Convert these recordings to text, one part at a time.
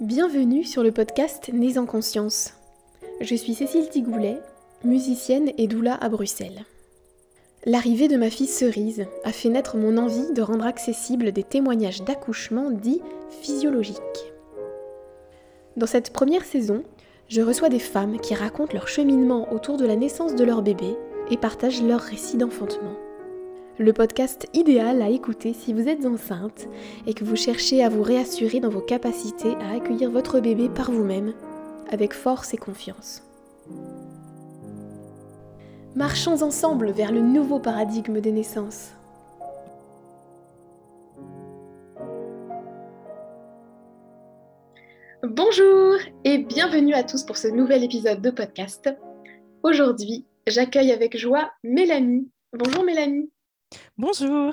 Bienvenue sur le podcast Nés en conscience. Je suis Cécile Tigoulet, musicienne et doula à Bruxelles. L'arrivée de ma fille Cerise a fait naître mon envie de rendre accessibles des témoignages d'accouchement dits physiologiques. Dans cette première saison, je reçois des femmes qui racontent leur cheminement autour de la naissance de leur bébé et partagent leur récit d'enfantement le podcast idéal à écouter si vous êtes enceinte et que vous cherchez à vous réassurer dans vos capacités à accueillir votre bébé par vous-même, avec force et confiance. Marchons ensemble vers le nouveau paradigme des naissances. Bonjour et bienvenue à tous pour ce nouvel épisode de podcast. Aujourd'hui, j'accueille avec joie Mélanie. Bonjour Mélanie. Bonjour.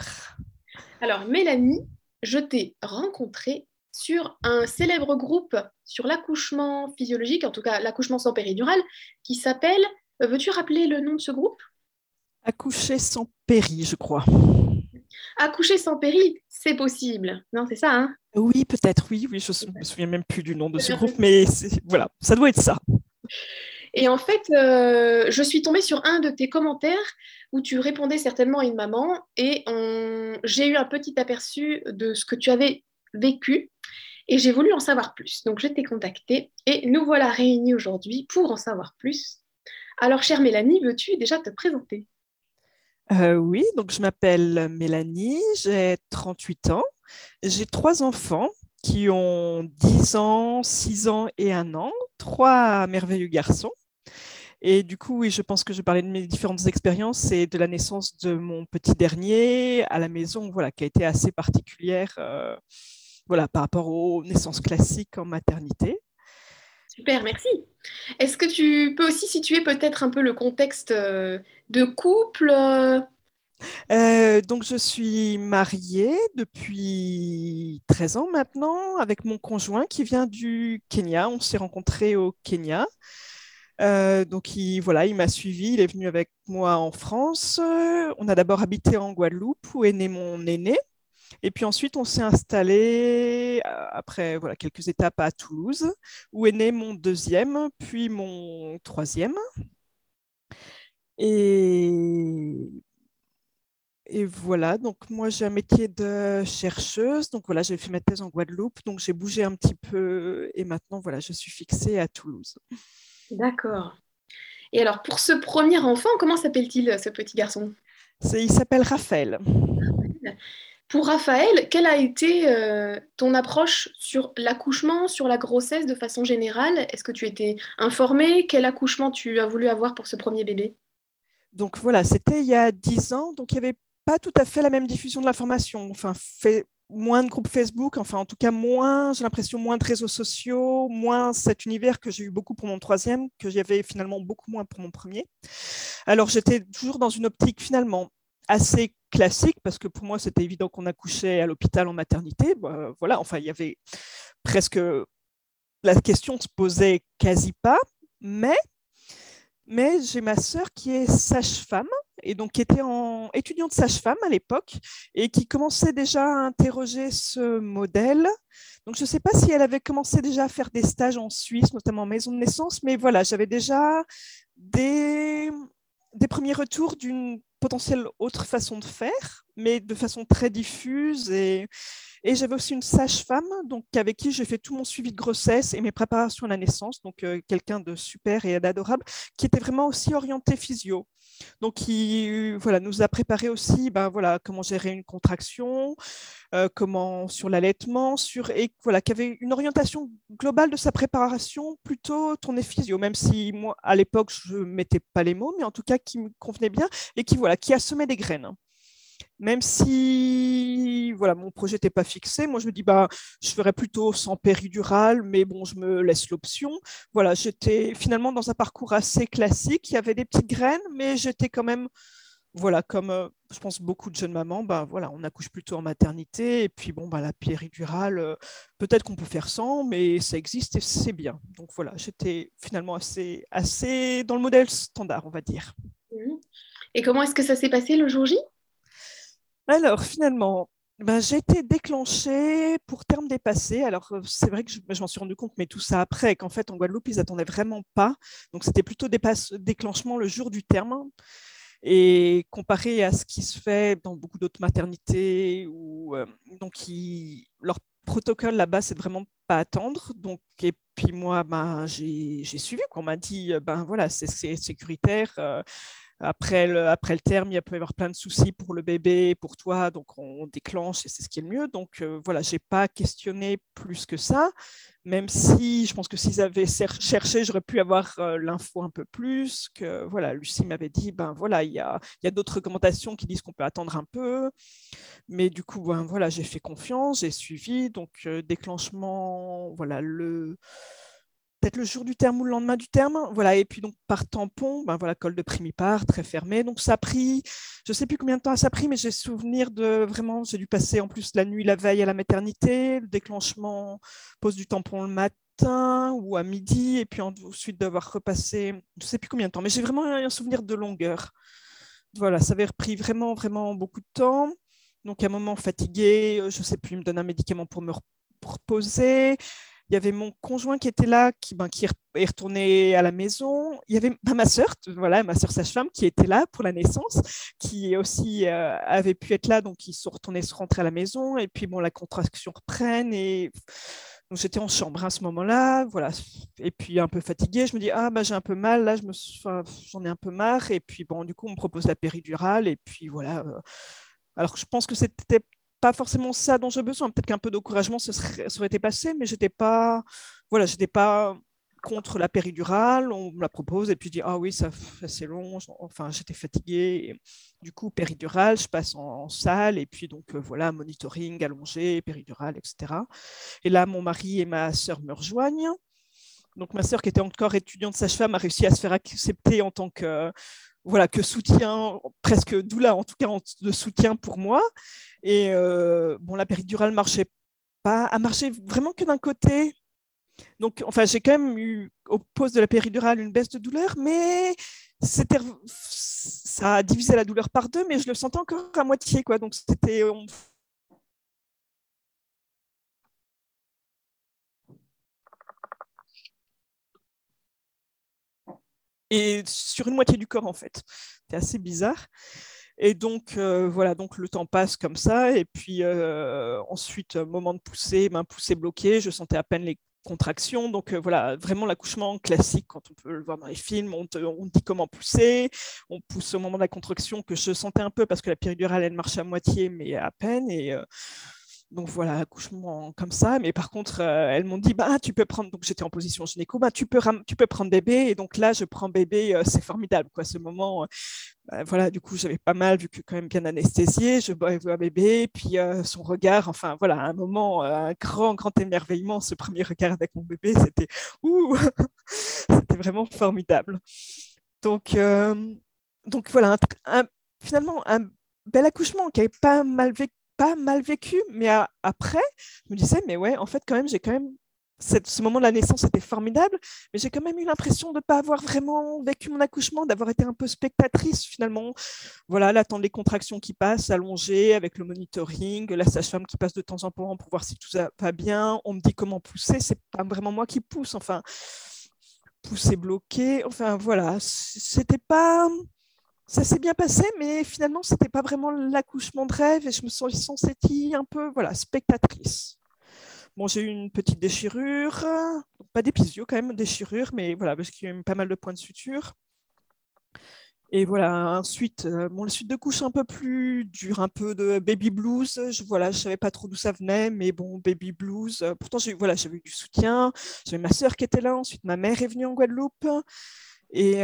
Alors, Mélanie, je t'ai rencontrée sur un célèbre groupe sur l'accouchement physiologique, en tout cas l'accouchement sans péridurale, qui s'appelle. Euh, veux-tu rappeler le nom de ce groupe? Accoucher sans péri, je crois. Accoucher sans péri, c'est possible. Non, c'est ça, hein? Oui, peut-être, oui, oui. Je ne me souviens même plus du nom de ce groupe, mais voilà, ça doit être ça. Et en fait, euh, je suis tombée sur un de tes commentaires où tu répondais certainement à une maman et j'ai eu un petit aperçu de ce que tu avais vécu et j'ai voulu en savoir plus. Donc je t'ai contactée et nous voilà réunis aujourd'hui pour en savoir plus. Alors chère Mélanie, veux-tu déjà te présenter? Euh, Oui, donc je m'appelle Mélanie, j'ai 38 ans, j'ai trois enfants qui ont 10 ans, 6 ans et 1 an, trois merveilleux garçons. Et du coup, oui, je pense que je parlais de mes différentes expériences et de la naissance de mon petit dernier à la maison, voilà, qui a été assez particulière euh, voilà, par rapport aux naissances classiques en maternité. Super, merci. Est-ce que tu peux aussi situer peut-être un peu le contexte euh, de couple euh, donc, je suis mariée depuis 13 ans maintenant avec mon conjoint qui vient du Kenya. On s'est rencontrés au Kenya. Euh, donc, il, voilà, il m'a suivi, il est venu avec moi en France. On a d'abord habité en Guadeloupe, où est né mon aîné. Et puis ensuite, on s'est installé, euh, après voilà, quelques étapes, à Toulouse, où est né mon deuxième, puis mon troisième. Et, et voilà, donc moi j'ai un métier de chercheuse, donc voilà, j'ai fait ma thèse en Guadeloupe, donc j'ai bougé un petit peu et maintenant voilà, je suis fixée à Toulouse. D'accord. Et alors, pour ce premier enfant, comment s'appelle-t-il, ce petit garçon? Il s'appelle Raphaël. Pour Raphaël, quelle a été euh, ton approche sur l'accouchement, sur la grossesse de façon générale? Est-ce que tu étais informée Quel accouchement tu as voulu avoir pour ce premier bébé? Donc voilà, c'était il y a 10 ans, donc il n'y avait pas tout à fait la même diffusion de l'information. Enfin, fait, moins de groupes Facebook, enfin en tout cas moins, j'ai l'impression, moins de réseaux sociaux, moins cet univers que j'ai eu beaucoup pour mon troisième, que j'avais finalement beaucoup moins pour mon premier. Alors j'étais toujours dans une optique finalement assez classique, parce que pour moi c'était évident qu'on accouchait à l'hôpital en maternité. Bah, voilà, enfin il y avait presque... La question se posait quasi pas, mais, mais j'ai ma sœur qui est sage-femme et donc qui était en étudiante sage-femme à l'époque et qui commençait déjà à interroger ce modèle. Donc je ne sais pas si elle avait commencé déjà à faire des stages en Suisse, notamment en maison de naissance, mais voilà, j'avais déjà des, des premiers retours d'une potentielle autre façon de faire, mais de façon très diffuse et, j'avais aussi une sage-femme donc avec qui j'ai fait tout mon suivi de grossesse et mes préparations à la naissance, donc euh, quelqu'un de super et d'adorable, qui était vraiment aussi orienté physio. Donc, qui voilà, nous a préparé aussi ben, voilà, comment gérer une contraction, euh, comment sur l'allaitement, sur, et voilà, qui avait une orientation globale de sa préparation plutôt tournée physio, même si moi, à l'époque, je ne mettais pas les mots, mais en tout cas qui me convenait bien et qui, voilà, qui a semé des graines même si voilà, mon projet n'était pas fixé, moi je me dis bah je ferais plutôt sans péridurale, mais bon, je me laisse l'option. Voilà, j'étais finalement dans un parcours assez classique. Il y avait des petites graines, mais j'étais quand même voilà, comme euh, je pense beaucoup de jeunes mamans, bah, voilà, on accouche plutôt en maternité. Et puis, bon, bah, la péridurale, euh, peut-être qu'on peut faire sans, mais ça existe et c'est bien. Donc voilà, j'étais finalement assez, assez dans le modèle standard, on va dire. Et comment est-ce que ça s'est passé le jour J? Alors, finalement, ben, j'ai été déclenchée pour terme dépassé. Alors, c'est vrai que je, m'en suis rendu compte, mais tout ça après, qu'en fait, en Guadeloupe, ils n'attendaient vraiment pas. Donc, c'était plutôt déclenchement le jour du terme. Et comparé à ce qui se fait dans beaucoup d'autres maternités, où, donc leur protocole là-bas, c'est vraiment pas attendre. Donc, et puis moi, ben, j'ai suivi. On m'a dit, ben voilà, c'est sécuritaire après le, après le terme, il peut y avoir plein de soucis pour le bébé, pour toi, donc on déclenche et c'est ce qui est le mieux. Donc euh, voilà, je n'ai pas questionné plus que ça, même si je pense que s'ils avaient cherché, j'aurais pu avoir euh, l'info un peu plus, que voilà, Lucie m'avait dit, ben voilà, il y a, y a d'autres recommandations qui disent qu'on peut attendre un peu, mais du coup, ben, voilà, j'ai fait confiance, j'ai suivi, donc euh, déclenchement, voilà, le peut-être le jour du terme ou le lendemain du terme. Voilà, et puis donc par tampon, ben voilà, col de primipare, très fermé. Donc ça a pris, je ne sais plus combien de temps ça a pris, mais j'ai souvenir de vraiment, j'ai dû passer en plus la nuit, la veille à la maternité, le déclenchement, pose du tampon le matin ou à midi, et puis ensuite d'avoir repassé, je ne sais plus combien de temps, mais j'ai vraiment un souvenir de longueur. Voilà, ça avait repris vraiment, vraiment beaucoup de temps. Donc à un moment fatigué, je ne sais plus, il me donne un médicament pour me reposer il y avait mon conjoint qui était là, qui, ben, qui est retourné à la maison. Il y avait ben, ma sœur, voilà, ma sœur sage-femme, qui était là pour la naissance, qui aussi euh, avait pu être là, donc ils sont retournés se rentrer à la maison. Et puis bon, la contraction reprenne et donc j'étais en chambre à ce moment-là, voilà. Et puis un peu fatiguée, je me dis ah bah j'ai un peu mal, là je me, j'en ai un peu marre. Et puis bon, du coup on me propose la péridurale et puis voilà. Euh. Alors je pense que c'était pas forcément ça dont j'ai besoin. Peut-être qu'un peu d'encouragement, serait, été passé, mais j'étais pas, voilà, pas contre la péridurale. On me la propose et puis je dis ah oui, ça c'est long. Enfin, j'étais fatiguée. du coup, péridurale, je passe en, salle et puis donc euh, voilà, monitoring, allongé, péridurale, etc. Et là, mon mari et ma sœur me rejoignent. Donc ma sœur, qui était encore étudiante sage-femme, a réussi à se faire accepter en tant que voilà, que soutien, presque doula, en tout cas de soutien pour moi. Et euh, bon, la péridurale marchait pas, a marché vraiment que d'un côté. Donc, enfin, j'ai quand même eu au poste de la péridurale une baisse de douleur, mais c'était, ça a divisé la douleur par deux, mais je le sentais encore à moitié, quoi. Donc, c'était, et sur une moitié du corps en fait. C'est assez bizarre. Et donc, euh, voilà, donc le temps passe comme ça. Et puis euh, ensuite, moment de pousser, main poussée bloquée, je sentais à peine les contractions. Donc euh, voilà, vraiment l'accouchement classique, quand on peut le voir dans les films, on, on, dit comment pousser. On pousse au moment de la contraction que je sentais un peu parce que la péridurale, elle marche à moitié, mais à peine. Et donc voilà, accouchement comme ça. Mais par contre, euh, elles m'ont dit, bah, tu peux prendre, donc j'étais en position gynéco, bah, tu, peux tu peux prendre bébé. Et donc là, je prends bébé, euh, c'est formidable. Quoi, ce moment, euh, bah, voilà, du coup, j'avais pas mal, vu que quand même bien anesthésié. Je vois bébé, puis son regard, enfin voilà, un moment, un grand, grand émerveillement. Ce premier regard avec mon bébé, c'était, ouh, c'était vraiment formidable. Donc, donc voilà, finalement, un bel accouchement qui avait pas mal vécu mal vécu, mais après, je me disais, mais ouais, en fait, quand même, j'ai quand même. ce moment de la naissance était formidable, mais j'ai quand même eu l'impression de ne pas avoir vraiment vécu mon accouchement, d'avoir été un peu spectatrice finalement. Voilà, l'attendre les contractions qui passent, allongées, avec le monitoring, la sage-femme qui passe de temps en temps pour voir si tout va bien. On me dit comment pousser, c'est pas vraiment moi qui pousse. Enfin, pousser bloqué. Enfin, voilà, c'était pas ça s'est bien passé, mais finalement, ce n'était pas vraiment l'accouchement de rêve et je me suis sentie un peu voilà, spectatrice. Bon, j'ai eu une petite déchirure, pas d'épisio quand même, déchirure, mais voilà, parce qu'il y a eu pas mal de points de suture. Et voilà, ensuite, euh, bon, la suite de couche un peu plus dure, un peu de baby blues. Je voilà, je savais pas trop d'où ça venait, mais bon, baby blues. pourtant, j'ai voilà, eu du soutien. J'avais ma sœur qui était là. Ensuite, ma mère est venue en Guadeloupe. Et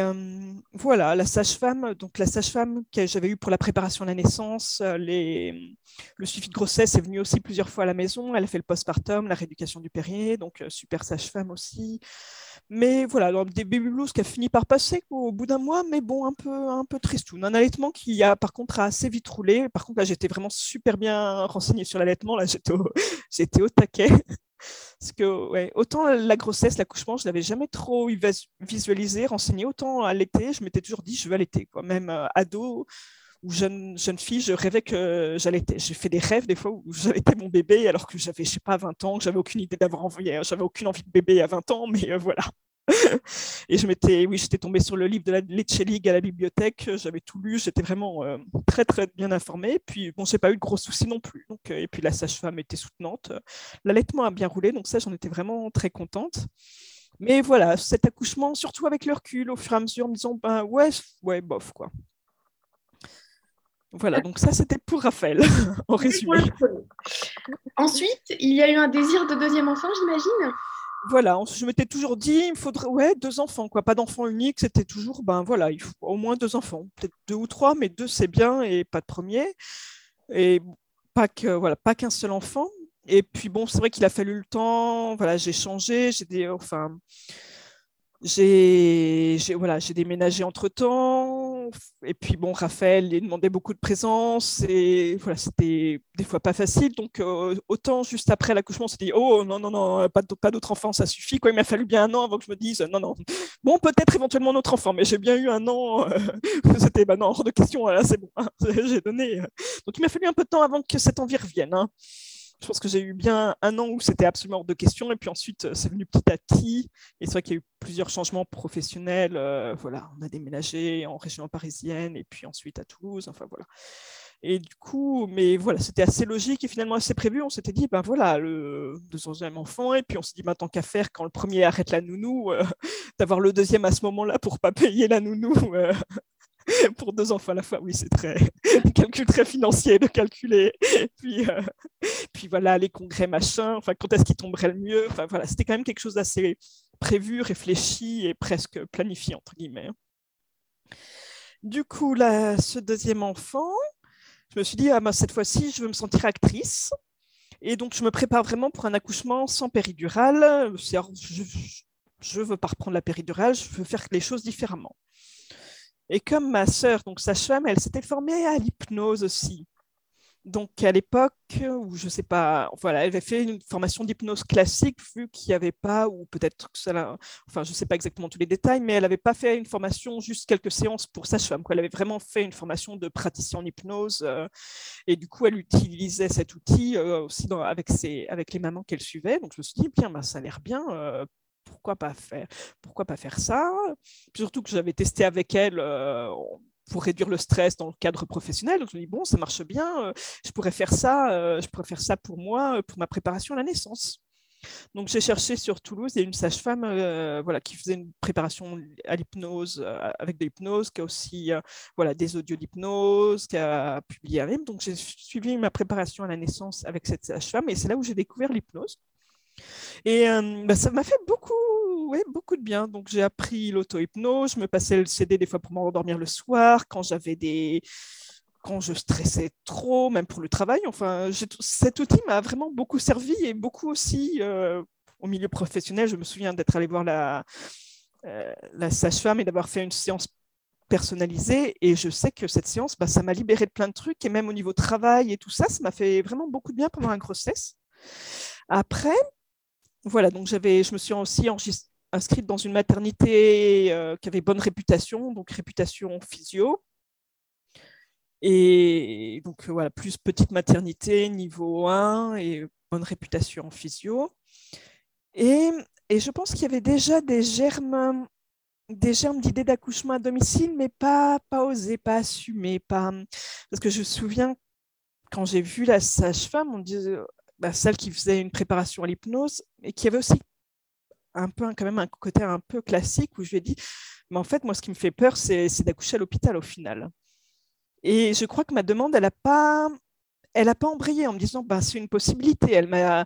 voilà, la sage-femme, donc la sage-femme que j'avais eue pour la préparation à la naissance, les, le suivi de grossesse est venu aussi plusieurs fois à la maison. Elle a fait le postpartum, la rééducation du périer, donc super sage-femme aussi. Mais voilà, des baby blues qui a fini par passer au bout d'un mois, mais bon, un peu, un peu triste. Un allaitement qui a par contre assez vite roulé. Par contre, là, j'étais vraiment super bien renseignée sur l'allaitement. Là, j'étais au, j'étais au taquet. Parce que, autant la grossesse, l'accouchement, je l'avais jamais trop visualisé, renseigné. Autant à l'été, je m'étais toujours dit, je veux allaiter. Quoi. Même euh, ado, où jeune, jeune fille, je rêvais que j'allais. J'ai fait des rêves des fois où j'allais mon bébé alors que j'avais, je sais pas, 20 ans, que j'avais aucune idée d'avoir envoyé, j'avais aucune envie de bébé à 20 ans, mais voilà. et je m'étais, oui, j'étais tombée sur le livre de la Lecce à la bibliothèque, j'avais tout lu, j'étais vraiment très très bien informée. Puis bon, j'ai pas eu de gros soucis non plus. Donc, et puis la sage-femme était soutenante, l'allaitement a bien roulé, donc ça, j'en étais vraiment très contente. Mais voilà, cet accouchement, surtout avec le recul, au fur et à mesure, en me disant, ben ouais, ouais, bof, quoi. Voilà, donc ça c'était pour Raphaël, en résumé. Ensuite, il y a eu un désir de deuxième enfant, j'imagine? Voilà, je m'étais toujours dit, il me faudrait, ouais, deux enfants, quoi, pas d'enfant unique, c'était toujours, ben voilà, il faut au moins deux enfants, peut-être deux ou trois, mais deux c'est bien et pas de premier. Et pas que, voilà, pas qu'un seul enfant. Et puis bon, c'est vrai qu'il a fallu le temps. Voilà, j'ai changé, j'ai des, enfin, j'ai, voilà, déménagé entre temps. Et puis bon, Raphaël, il demandait beaucoup de présence et voilà, c'était des fois pas facile. Donc euh, autant juste après l'accouchement, on s'est dit oh non non non, pas, pas d'autre enfant, ça suffit. Quoi, il m'a fallu bien un an avant que je me dise non non. Bon, peut-être éventuellement un autre enfant, mais j'ai bien eu un an. Euh, c'était bah non hors de question. Là, c'est bon, hein, j'ai donné. Euh. Donc il m'a fallu un peu de temps avant que cette envie revienne. Hein je pense que j'ai eu bien un an où c'était absolument hors de question, et puis ensuite, euh, c'est venu petit à petit. Et c'est vrai qu'il y a eu plusieurs changements professionnels. Euh, voilà, on a déménagé en région parisienne, et puis ensuite à Toulouse. Enfin voilà. Et du coup, mais voilà, c'était assez logique et finalement assez prévu. On s'était dit, ben voilà, le deuxième enfant, et puis on s'est dit, ben, tant qu'à faire, quand le premier arrête la nounou, euh, d'avoir le deuxième à ce moment-là pour pas payer la nounou. pour deux enfants à la fois, oui, c'est très calcul très financier de calculer. Puis, euh, puis voilà, les congrès, machin, enfin, quand est-ce qu'il tomberait le mieux? Enfin voilà, c'était quand même quelque chose d'assez prévu, réfléchi et presque planifié, entre guillemets. Du coup, là, ce deuxième enfant, je me suis dit, ah, ben, cette fois-ci, je veux me sentir actrice. Et donc, je me prépare vraiment pour un accouchement sans péridurale. Je ne veux pas reprendre la péridurale, je veux faire les choses différemment. Et comme ma sœur, donc sage-femme, elle s'était formée à l'hypnose aussi. Donc à l'époque où je sais pas, voilà, elle avait fait une formation d'hypnose classique vu qu'il n'y avait pas, ou peut-être que ça, enfin je sais pas exactement tous les détails, mais elle n'avait pas fait une formation juste quelques séances pour sage-femme. Elle avait vraiment fait une formation de praticien en hypnose euh, et du coup elle utilisait cet outil euh, aussi avec, ses, avec les mamans qu'elle suivait. Donc je me suis dit bien, bah, ça a l'air bien. Euh, pourquoi pas faire, pourquoi pas faire ça? Surtout que j'avais testé avec elle euh, pour réduire le stress dans le cadre professionnel. Donc je me dis bon, ça marche bien, euh, je pourrais faire ça, euh, je pourrais faire ça pour moi, pour ma préparation à la naissance. Donc j'ai cherché sur Toulouse, il y a une sage-femme voilà, qui faisait une préparation à l'hypnose, avec de l'hypnose, qui a aussi voilà, des audios d'hypnose, qui a publié un même. Donc j'ai suivi ma préparation à la naissance avec cette sage-femme et c'est là où j'ai découvert l'hypnose. Et bah, ça m'a fait beaucoup ouais, beaucoup de bien. Donc, j'ai appris l'auto-hypnose. Je me passais le CD des fois pour m'endormir le soir, quand j'avais des quand je stressais trop, même pour le travail. Enfin, cet outil m'a vraiment beaucoup servi et beaucoup aussi au milieu professionnel. Je me souviens d'être allé voir la, euh, la sage-femme et d'avoir fait une séance personnalisée. Et je sais que cette séance, bah, ça m'a libéré de plein de trucs. Et même au niveau travail et tout ça, ça m'a fait vraiment beaucoup de bien pendant la grossesse. Après, voilà, donc j'avais, je me suis aussi inscrite dans une maternité euh, qui avait bonne réputation, donc réputation physio. Et donc voilà, plus petite maternité, niveau 1 et bonne réputation en physio. Et, et je pense qu'il y avait déjà des germes des germes d'idées d'accouchement à domicile, mais pas, pas osé, pas assumé. Pas... Parce que je me souviens, quand j'ai vu la sage-femme, on disait, bah, celle qui faisait une préparation à l'hypnose et qui avait aussi un peu quand même un côté un peu classique où je lui ai dit mais en fait moi ce qui me fait peur c'est d'accoucher à l'hôpital au final et je crois que ma demande elle n'a pas elle pas embrayé en me disant bah, c'est une possibilité. Elle m'a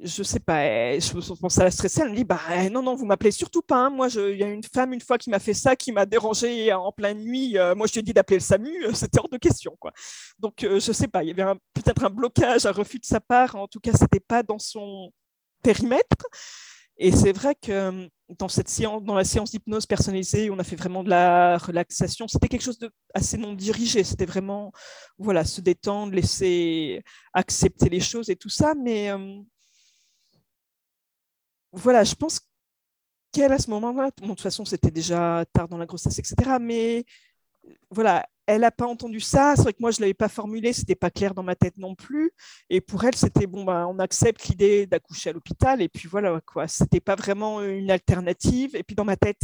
je sais pas, je pense à la stresser, elle me dit bah eh, non non vous m'appelez surtout pas, hein. moi il y a une femme une fois qui m'a fait ça, qui m'a dérangé en pleine nuit, euh, moi je lui ai dit d'appeler le SAMU, euh, c'était hors de question quoi. Donc euh, je sais pas, il y avait peut-être un blocage, un refus de sa part, en tout cas c'était pas dans son périmètre. Et c'est vrai que dans cette séance, dans la séance d'hypnose personnalisée, on a fait vraiment de la relaxation. C'était quelque chose de assez non dirigé. C'était vraiment, voilà, se détendre, laisser accepter les choses et tout ça. Mais voilà, je pense qu'elle, à ce moment-là, de toute façon, c'était déjà tard dans la grossesse, etc. Mais voilà, elle n'a pas entendu ça. C'est vrai que moi, je ne l'avais pas formulé, ce n'était pas clair dans ma tête non plus. Et pour elle, c'était bon, bah, on accepte l'idée d'accoucher à l'hôpital. Et puis voilà, quoi. Ce n'était pas vraiment une alternative. Et puis dans ma tête,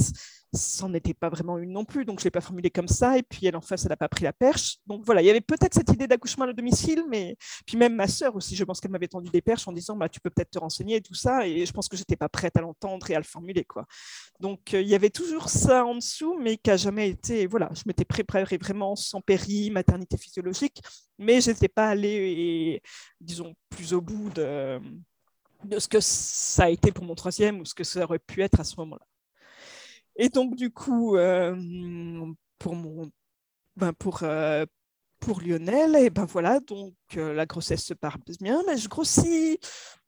ça n'en était pas vraiment une non plus. Donc je ne l'ai pas formulé comme ça. Et puis elle, en face, elle n'a pas pris la perche. Donc voilà, il y avait peut-être cette idée d'accouchement à domicile, mais puis même ma sœur aussi, je pense qu'elle m'avait tendu des perches en disant bah, tu peux peut-être te renseigner et tout ça. Et je pense que je n'étais pas prête à l'entendre et à le formuler. Quoi. Donc euh, il y avait toujours ça en dessous, mais qui n'a jamais été. Voilà, je m'étais préparée vraiment sans péri, maternité physiologique, mais je n'étais pas allée, disons, plus au bout de, ce que ça a été pour mon troisième ou ce que ça aurait pu être à ce moment-là. Et donc, du coup, euh, pour mon, ben pour, euh, pour Lionel, et ben voilà, donc euh, la grossesse se passe bien, mais je grossis,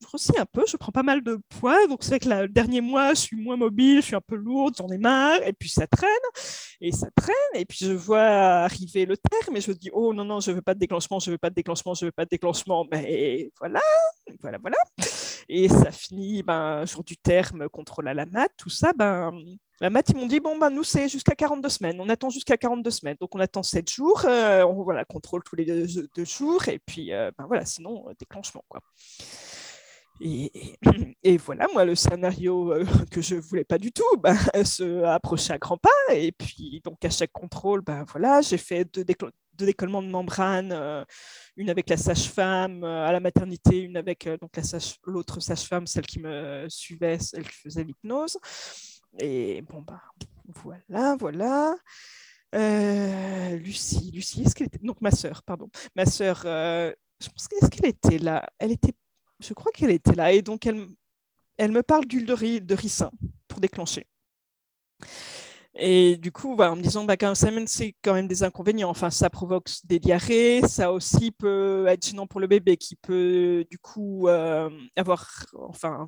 grossis un peu, je prends pas mal de poids, donc c'est vrai que le dernier mois, je suis moins mobile, je suis un peu lourde, j'en ai marre, et puis ça traîne, et ça traîne, et puis je vois arriver le terme, et je dis, oh non, non, je veux pas de déclenchement, je veux pas de déclenchement, je veux pas de déclenchement, mais voilà, voilà, voilà. Et ça finit, ben, jour du terme, contrôle à la mat, tout ça, ben, la mat, ils m'ont dit, bon, ben, nous, c'est jusqu'à 42 semaines. On attend jusqu'à 42 semaines. Donc, on attend 7 jours. Euh, on voilà, contrôle tous les deux, jours. Et puis, euh, ben, voilà, sinon, euh, déclenchement. Quoi. Et, voilà, moi, le scénario que je ne voulais pas du tout ben, se approcher à grands pas. Et puis, donc, à chaque contrôle, ben, voilà, j'ai fait deux, décollements de membrane, une avec la sage-femme à la maternité, une avec donc l'autre sage-femme, celle qui me suivait, celle qui faisait l'hypnose. Et bon, bah, voilà, voilà. Euh, Lucie, Lucie, est-ce qu'elle était. Donc, ma sœur, pardon. Ma sœur, euh, je pense qu'est-ce qu'elle était là? Elle était. Je crois qu'elle était là. Et donc, elle, elle me parle d'huile de, de ricin pour déclencher. Et du coup, en me disant, bah, quand c'est quand même des inconvénients. Enfin, ça provoque des diarrhées, ça aussi peut être gênant pour le bébé qui peut, du coup, euh, avoir, enfin,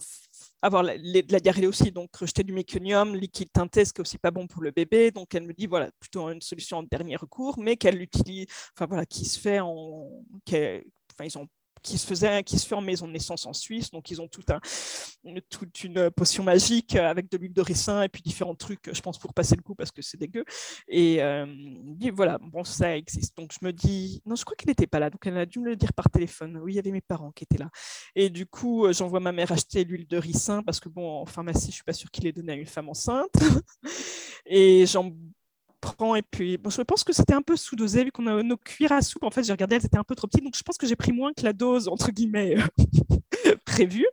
avoir la, la, diarrhée aussi, donc rejeter du méconium, liquide teinté, ce qui aussi pas bon pour le bébé. Donc, elle me dit, voilà, plutôt une solution en dernier recours, mais qu'elle l'utilise, enfin, voilà, qui se fait en. Enfin, ils ont qui se faisait, qui se fait en maison de naissance en Suisse. Donc, ils ont tout un, toute une potion magique avec de l'huile de ricin et puis différents trucs, je pense, pour passer le coup parce que c'est dégueu. Et euh, voilà, bon, ça existe. Donc, je me dis, non, je crois qu'elle n'était pas là. Donc, elle a dû me le dire par téléphone. Oui, il y avait mes parents qui étaient là. Et du coup, euh, j'envoie ma mère acheter l'huile de ricin parce que, bon, en pharmacie, je suis pas sûre qu'il ait donné à une femme enceinte. et j'en et puis je pense que c'était un peu sous-dosé vu qu'on a nos cuillères à soupe. En fait, j'ai regardé, elles étaient un peu trop petites, donc je pense que j'ai pris moins que la dose entre guillemets prévue.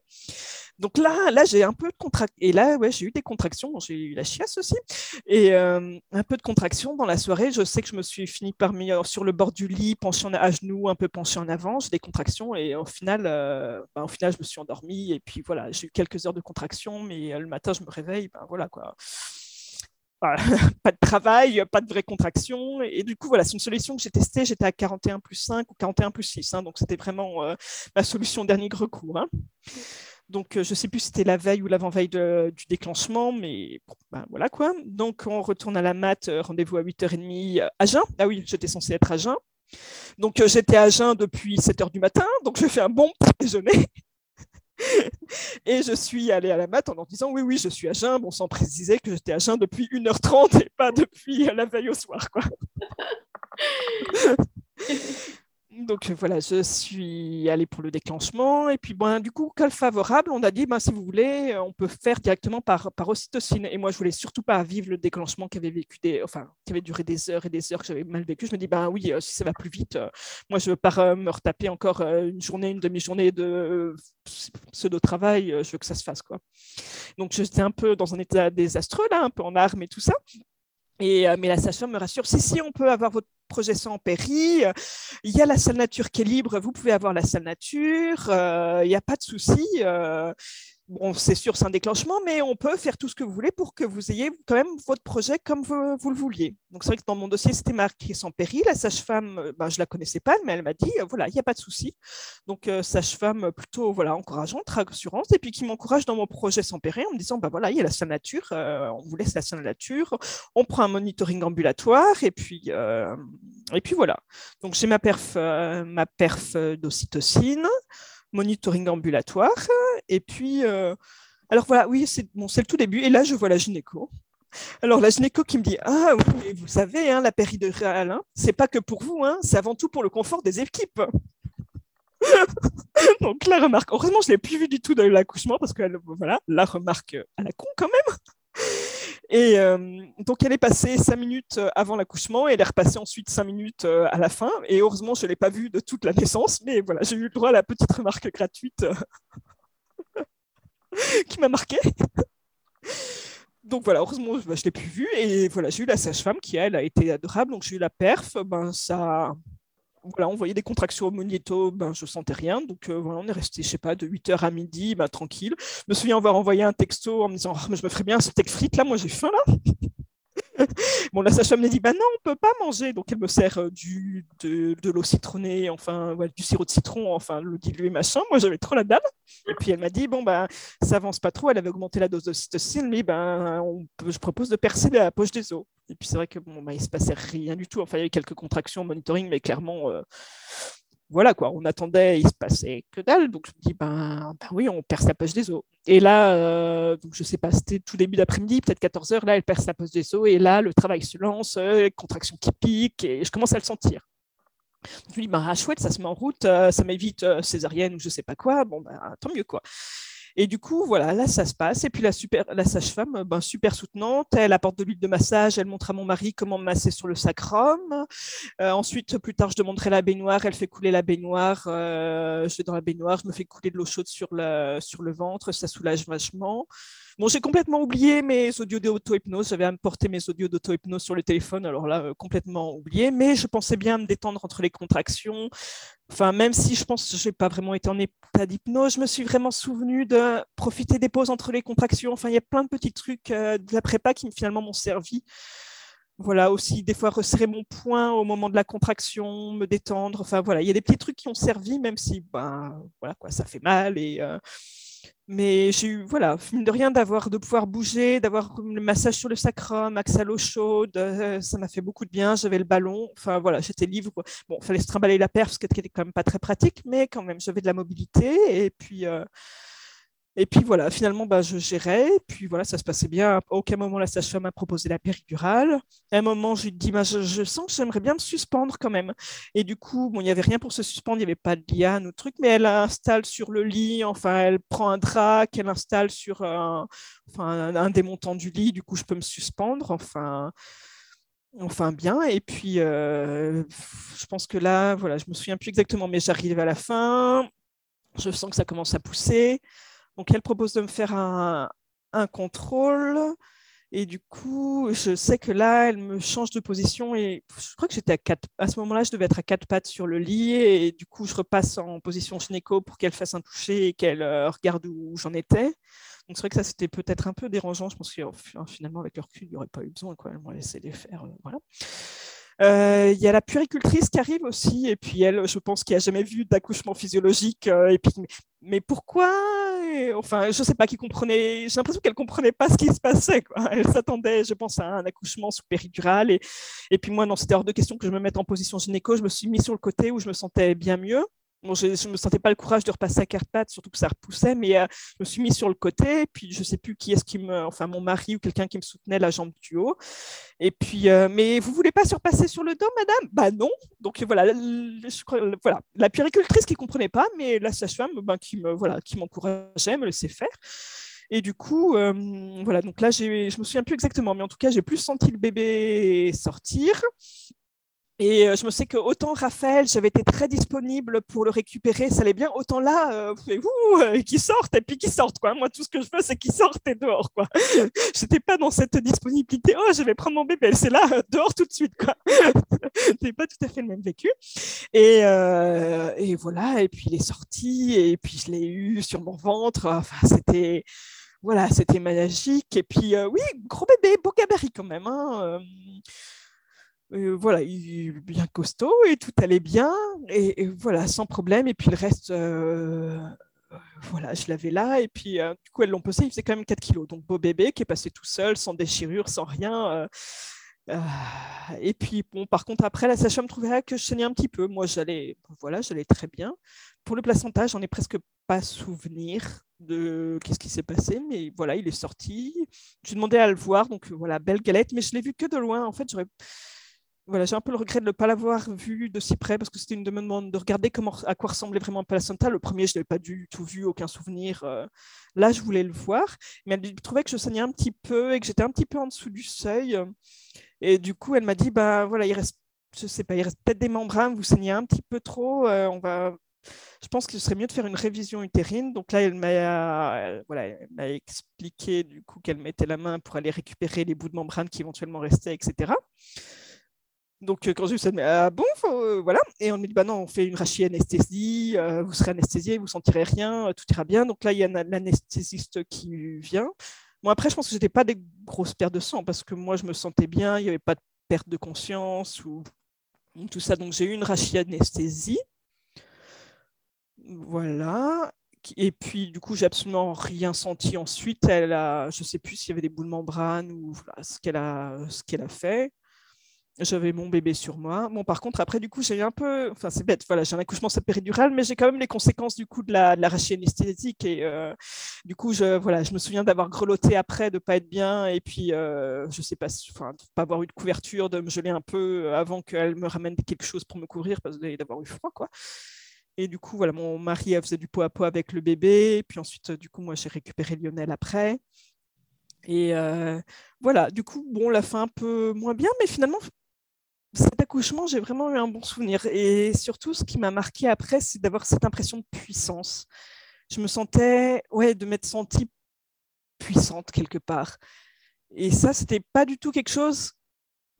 Donc là, là j'ai un peu de contraction. Et là, ouais, j'ai eu des contractions. J'ai eu la chiasse aussi. Et euh, un peu de contraction dans la soirée. Je sais que je me suis fini par mettre sur le bord du lit, penché à genoux, un peu penché en avant. J'ai des contractions. Et au final, euh, ben, au final, je me suis endormie. Et puis voilà, j'ai eu quelques heures de contraction. Mais euh, le matin, je me réveille. Ben voilà quoi. pas de travail, pas de vraie contraction. Et, du coup, voilà, c'est une solution que j'ai testée. J'étais à 41 plus 5 ou 41 plus 6. Hein, donc, c'était vraiment euh, ma solution dernier recours. Hein. Donc, euh, je ne sais plus si c'était la veille ou l'avant-veille du déclenchement, mais ben, voilà quoi. Donc, on retourne à la mat, euh, rendez-vous à 8h30 à Jeun. Ah oui, j'étais censée être à Jeun. Donc, j'étais à Jeun depuis 7h du matin, donc je fais un bon petit déjeuner. et je suis allée à la mat en leur disant oui, oui, je suis à jeun, sans préciser que j'étais à jeun depuis 1h30 et pas depuis la veille au soir. Quoi. Donc voilà, je suis allée pour le déclenchement. Et puis, bon, du coup, col favorable, on a dit, ben, si vous voulez, on peut faire directement par, par ocytocine. Et moi, je voulais surtout pas vivre le déclenchement qui avait, vécu des, enfin, qui avait duré des heures et des heures, que j'avais mal vécu. Je me dis, ben oui, euh, si ça va plus vite, euh, moi, je veux pas euh, me retaper encore une journée, une demi-journée de pseudo-travail. je veux que ça se fasse. quoi. Donc, j'étais un peu dans un état désastreux, là, un peu en armes et tout ça. Et, mais la sage-femme me rassure, si, si, on peut avoir votre projet sans péri. Il y a la salle nature qui est libre, vous pouvez avoir la salle nature, euh, il n'y a pas de souci. Bon, c'est sûr, c'est un déclenchement, mais on peut faire tout ce que vous voulez pour que vous ayez quand même votre projet comme vous, vous le vouliez. Donc, c'est vrai que dans mon dossier, c'était marqué sans péril. La sage-femme, euh, ben, je ne la connaissais pas, mais elle m'a dit, euh, voilà, il n'y a pas de souci. Donc, euh, sage-femme plutôt voilà, encourageante, rassurante, et puis qui m'encourage dans mon projet sans péril en me disant, ben, voilà, il y a la salle nature, on vous laisse la salle nature, on prend un monitoring ambulatoire, et puis, et puis voilà. Donc, j'ai ma perf, ma perf d'ocytocine monitoring ambulatoire. Et puis, euh, alors voilà, oui, c'est bon, le tout début. Et là, je vois la gynéco. Alors la gynéco qui me dit ah oui vous savez hein, la péridurale hein, c'est pas que pour vous hein, c'est avant tout pour le confort des équipes. Donc la remarque, heureusement je l'ai plus vu du tout dans l'accouchement parce que voilà la remarque à la con quand même. Et euh, donc, elle est passée cinq minutes euh, avant l'accouchement et elle est repassée ensuite cinq minutes euh, à la fin. Et heureusement, je ne l'ai pas vue de toute la naissance, mais voilà, j'ai eu le droit à la petite remarque gratuite qui m'a marqué. donc voilà, heureusement, je ne l'ai plus vue. Et voilà, j'ai eu la sage-femme qui, elle, a été adorable. Donc, j'ai eu la perf. Ben, ça voilà, on voyait des contractions au magnéto, ben, je sentais rien. Donc euh, voilà, on est resté, je sais pas, de 8h à midi, ben, tranquille. Je me souviens avoir envoyé un texto en me disant oh, mais Je me ferais bien un steak frites, là, moi j'ai faim là. bon, la sage-femme m'a dit bah non, on peut pas manger. Donc elle me sert euh, du, de, l'eau citronnée, enfin du sirop de citron, enfin le dilué machin. Moi j'avais trop la dalle. Et puis elle m'a dit bon bah ça avance pas trop. Elle avait augmenté la dose de cytocine, mais ben je propose de percer la poche des os. Et puis c'est vrai que bon bah, il se passait rien du tout. Enfin il y avait quelques contractions au monitoring, mais clairement euh, voilà quoi, on attendait, il se passait que dalle. Donc je me dis, ben, ben oui, on perce la poche des os. Et là, euh, donc je sais pas, c'était tout début d'après-midi, peut-être 14 heures, là, elle perce la poche des os. Et là, le travail se lance, euh, contraction qui pique, et je commence à le sentir. je me dis, ben, ah, chouette, ça se met en route, euh, ça m'évite césarienne ou je sais pas quoi. Bon, ben, tant mieux quoi. Et du coup, voilà, là, ça se passe. Et puis la, la sage-femme, ben, super soutenante, elle apporte de l'huile de massage, elle montre à mon mari comment masser sur le sacrum. Euh, ensuite, plus tard, je demanderai la baignoire, elle fait couler la baignoire. Euh, je vais dans la baignoire, je me fais couler de l'eau chaude sur le, sur le ventre, ça soulage vachement. Bon, j'ai complètement oublié mes audios d'auto-hypnose. J'avais importé mes audios d'auto-hypnose sur le téléphone, alors là, euh, complètement oublié. Mais je pensais bien me détendre entre les contractions. Enfin, même si je pense que je n'ai pas vraiment été en état d'hypnose, je me suis vraiment souvenu de profiter des pauses entre les contractions. Enfin, il y a plein de petits trucs euh, de la prépa qui finalement m'ont servi. Voilà, aussi des fois resserrer mon poing au moment de la contraction, me détendre. Enfin, voilà, il y a des petits trucs qui ont servi, même si, ben, voilà, quoi, ça fait mal et. Euh, mais j'ai eu, voilà, mine de rien, d'avoir, de pouvoir bouger, d'avoir le massage sur le sacrum, accès à l'eau chaude, euh, ça m'a fait beaucoup de bien. J'avais le ballon, enfin voilà, j'étais libre. Bon, il fallait se trimballer la perf, ce qui était quand même pas très pratique, mais quand même, j'avais de la mobilité. Et puis, euh, et puis voilà, finalement, bah, je gérais. Puis voilà, ça se passait bien. À aucun moment, la sage-femme m'a proposé la péridurale. À un moment, je lui dit, bah, je, sens que j'aimerais bien me suspendre quand même. Et du coup, bon, il n'y avait rien pour se suspendre, il n'y avait pas de liane ou truc, mais elle installe sur le lit, enfin, elle prend un drap qu'elle installe sur un, enfin, un, démontant du lit. Du coup, je peux me suspendre. Enfin enfin bien. Et puis, euh, je pense que là, voilà, je me souviens plus exactement, mais j'arrive à la fin. Je sens que ça commence à pousser. Donc, elle propose de me faire un, contrôle. Et du coup, je sais que là, elle me change de position et je crois que j'étais à quatre. À ce moment-là, je devais être à quatre pattes sur le lit et du coup, je repasse en position gynéco pour qu'elle fasse un toucher et qu'elle euh, regarde où j'en étais. Donc c'est vrai que ça, c'était peut-être un peu dérangeant. Je pense que finalement, avec le recul, il n'y aurait pas eu besoin. Quoi. Elle m'a laissé les faire. Euh, voilà. Euh, il y a la puéricultrice qui arrive aussi, et puis elle, je pense, qui a jamais vu d'accouchement physiologique. et puis, mais pourquoi enfin, je sais pas, qui comprenait, j'ai l'impression qu'elle comprenait pas ce qui se passait. Elle s'attendait, je pense, à un accouchement sous péridurale. Et, et puis moi, non, c'était hors de question que je me mette en position gynéco. Je me suis mis sur le côté où je me sentais bien mieux je ne me sentais pas le courage de repasser à quatre pattes, surtout que ça repoussait, mais euh, je me suis mis sur le côté, puis je ne sais plus qui est-ce qui me, enfin mon mari ou quelqu'un qui me soutenait la jambe du haut. Et puis, euh, mais vous voulez pas surpasser sur le dos, madame? Bah non. Donc voilà, voilà, la puéricultrice qui comprenait pas, mais la sage-femme, ben, qui me, voilà, qui m'encourageait, me laissait faire. Et du coup, euh, voilà, donc là, je me souviens plus exactement, mais en tout cas, j'ai plus senti le bébé sortir. Et euh, je me sais que autant Raphaël, j'avais été très disponible pour le récupérer, ça allait bien. Autant là, euh, euh, qu'ils sortent et puis qu'ils sortent quoi. Moi, tout ce que je veux, c'est qu'ils sortent et dehors quoi. J'étais pas dans cette disponibilité. Oh, je vais prendre mon bébé, c'est là, dehors tout de suite quoi. C'était pas tout à fait le même vécu. Et, euh, et voilà. Et puis il est sorti et puis je l'ai eu sur mon ventre. Enfin, c'était voilà, c'était magique. Et puis oui, gros bébé, beau gabarit quand même. Hein voilà, il bien costaud et tout allait bien. Et, voilà, sans problème. Et puis le reste, voilà, je l'avais là. Et puis, du coup, elles l'ont posé. Il faisait quand même 4 kilos. Donc, beau bébé qui est passé tout seul, sans déchirure, sans rien. et puis, bon, par contre, après, la sage-femme trouvait que je saignais un petit peu. Moi, j'allais voilà, j'allais très bien. Pour le placenta, j'en ai presque pas souvenir de qu'est-ce qui s'est passé, mais voilà, il est sorti. J'ai demandé à le voir, donc voilà, belle galette, mais je l'ai vu que de loin. En fait, j'aurais voilà, j'ai un peu le regret de ne pas l'avoir vu de si près parce que c'était une demande de regarder à quoi ressemblait vraiment un placenta. Le premier, je ne l'avais pas du tout vu, aucun souvenir. Euh. là, je voulais le voir, mais elle trouvait que je saignais un petit peu et que j'étais un petit peu en dessous du seuil. Et du coup, elle m'a dit, bah voilà, il reste, sais pas, peut-être des membranes, vous saignez un petit peu trop. Euh, on va, je pense qu'il serait mieux de faire une révision utérine. Donc là, elle m'a, voilà, expliqué du coup qu'elle mettait la main pour aller récupérer les bouts de membrane qui éventuellement restaient, etc. Donc, euh, quand eu ça, ah bon, euh, voilà. Et on me dit, bah non, on fait une rachianesthésie, euh, vous serez anesthésié, vous sentirez rien, tout ira bien. Donc là, il y a l'anesthésiste qui vient. Bon, après, je pense que ce n'était pas des grosses pertes de sang parce que moi, je me sentais bien, il n'y avait pas de perte de conscience ou, tout ça. Donc, j'ai eu une rachianesthésie. Voilà. Et puis, du coup, j'ai absolument rien senti ensuite. Elle a, je ne sais plus s'il y avait des bouts de membrane ou ce qu'elle a, ce qu'elle a fait j'avais mon bébé sur moi. Bon, par contre, après, du coup, j'ai eu un peu, enfin, c'est bête, voilà, j'ai un accouchement péridurale, mais j'ai quand même les conséquences du coup de la, de la anesthésique. Et euh, du coup, je, voilà, je me souviens d'avoir grelotté après, de pas être bien, et puis, euh, je sais pas, enfin, de pas avoir eu de couverture, de me geler un peu avant qu'elle me ramène quelque chose pour me couvrir, parce d'avoir eu froid, quoi. Et du coup, voilà, mon mari elle faisait du pot à pot avec le bébé, puis ensuite, du coup, moi, j'ai récupéré Lionel après. Et euh, voilà, du coup, bon, la fin un peu moins bien, mais finalement, cet accouchement, j'ai vraiment eu un bon souvenir. Et surtout, ce qui m'a marqué après, c'est d'avoir cette impression de puissance. Je me sentais, ouais, de m'être sentie puissante quelque part. Et ça, c'était pas du tout quelque chose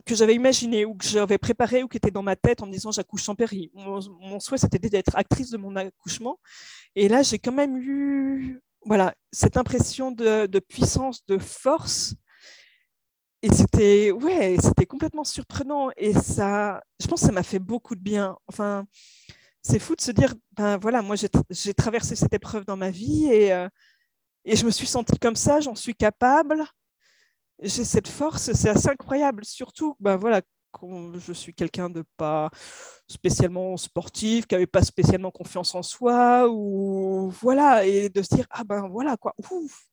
que j'avais imaginé ou que j'avais préparé ou qui était dans ma tête en me disant j'accouche sans péri. Mon, souhait, c'était d'être actrice de mon accouchement. Et là, j'ai quand même eu voilà, cette impression de, de puissance, de force et c'était ouais, c'était complètement surprenant et ça, je pense que ça m'a fait beaucoup de bien. Enfin, c'est fou de se dire, ben voilà, moi j'ai traversé cette épreuve dans ma vie et, euh, et je me suis sentie comme ça, j'en suis capable, j'ai cette force, c'est assez incroyable. Surtout, ben voilà, je suis quelqu'un de pas spécialement sportif, qui n'avait pas spécialement confiance en soi, ou voilà, et de se dire, ah ben voilà quoi, ouf.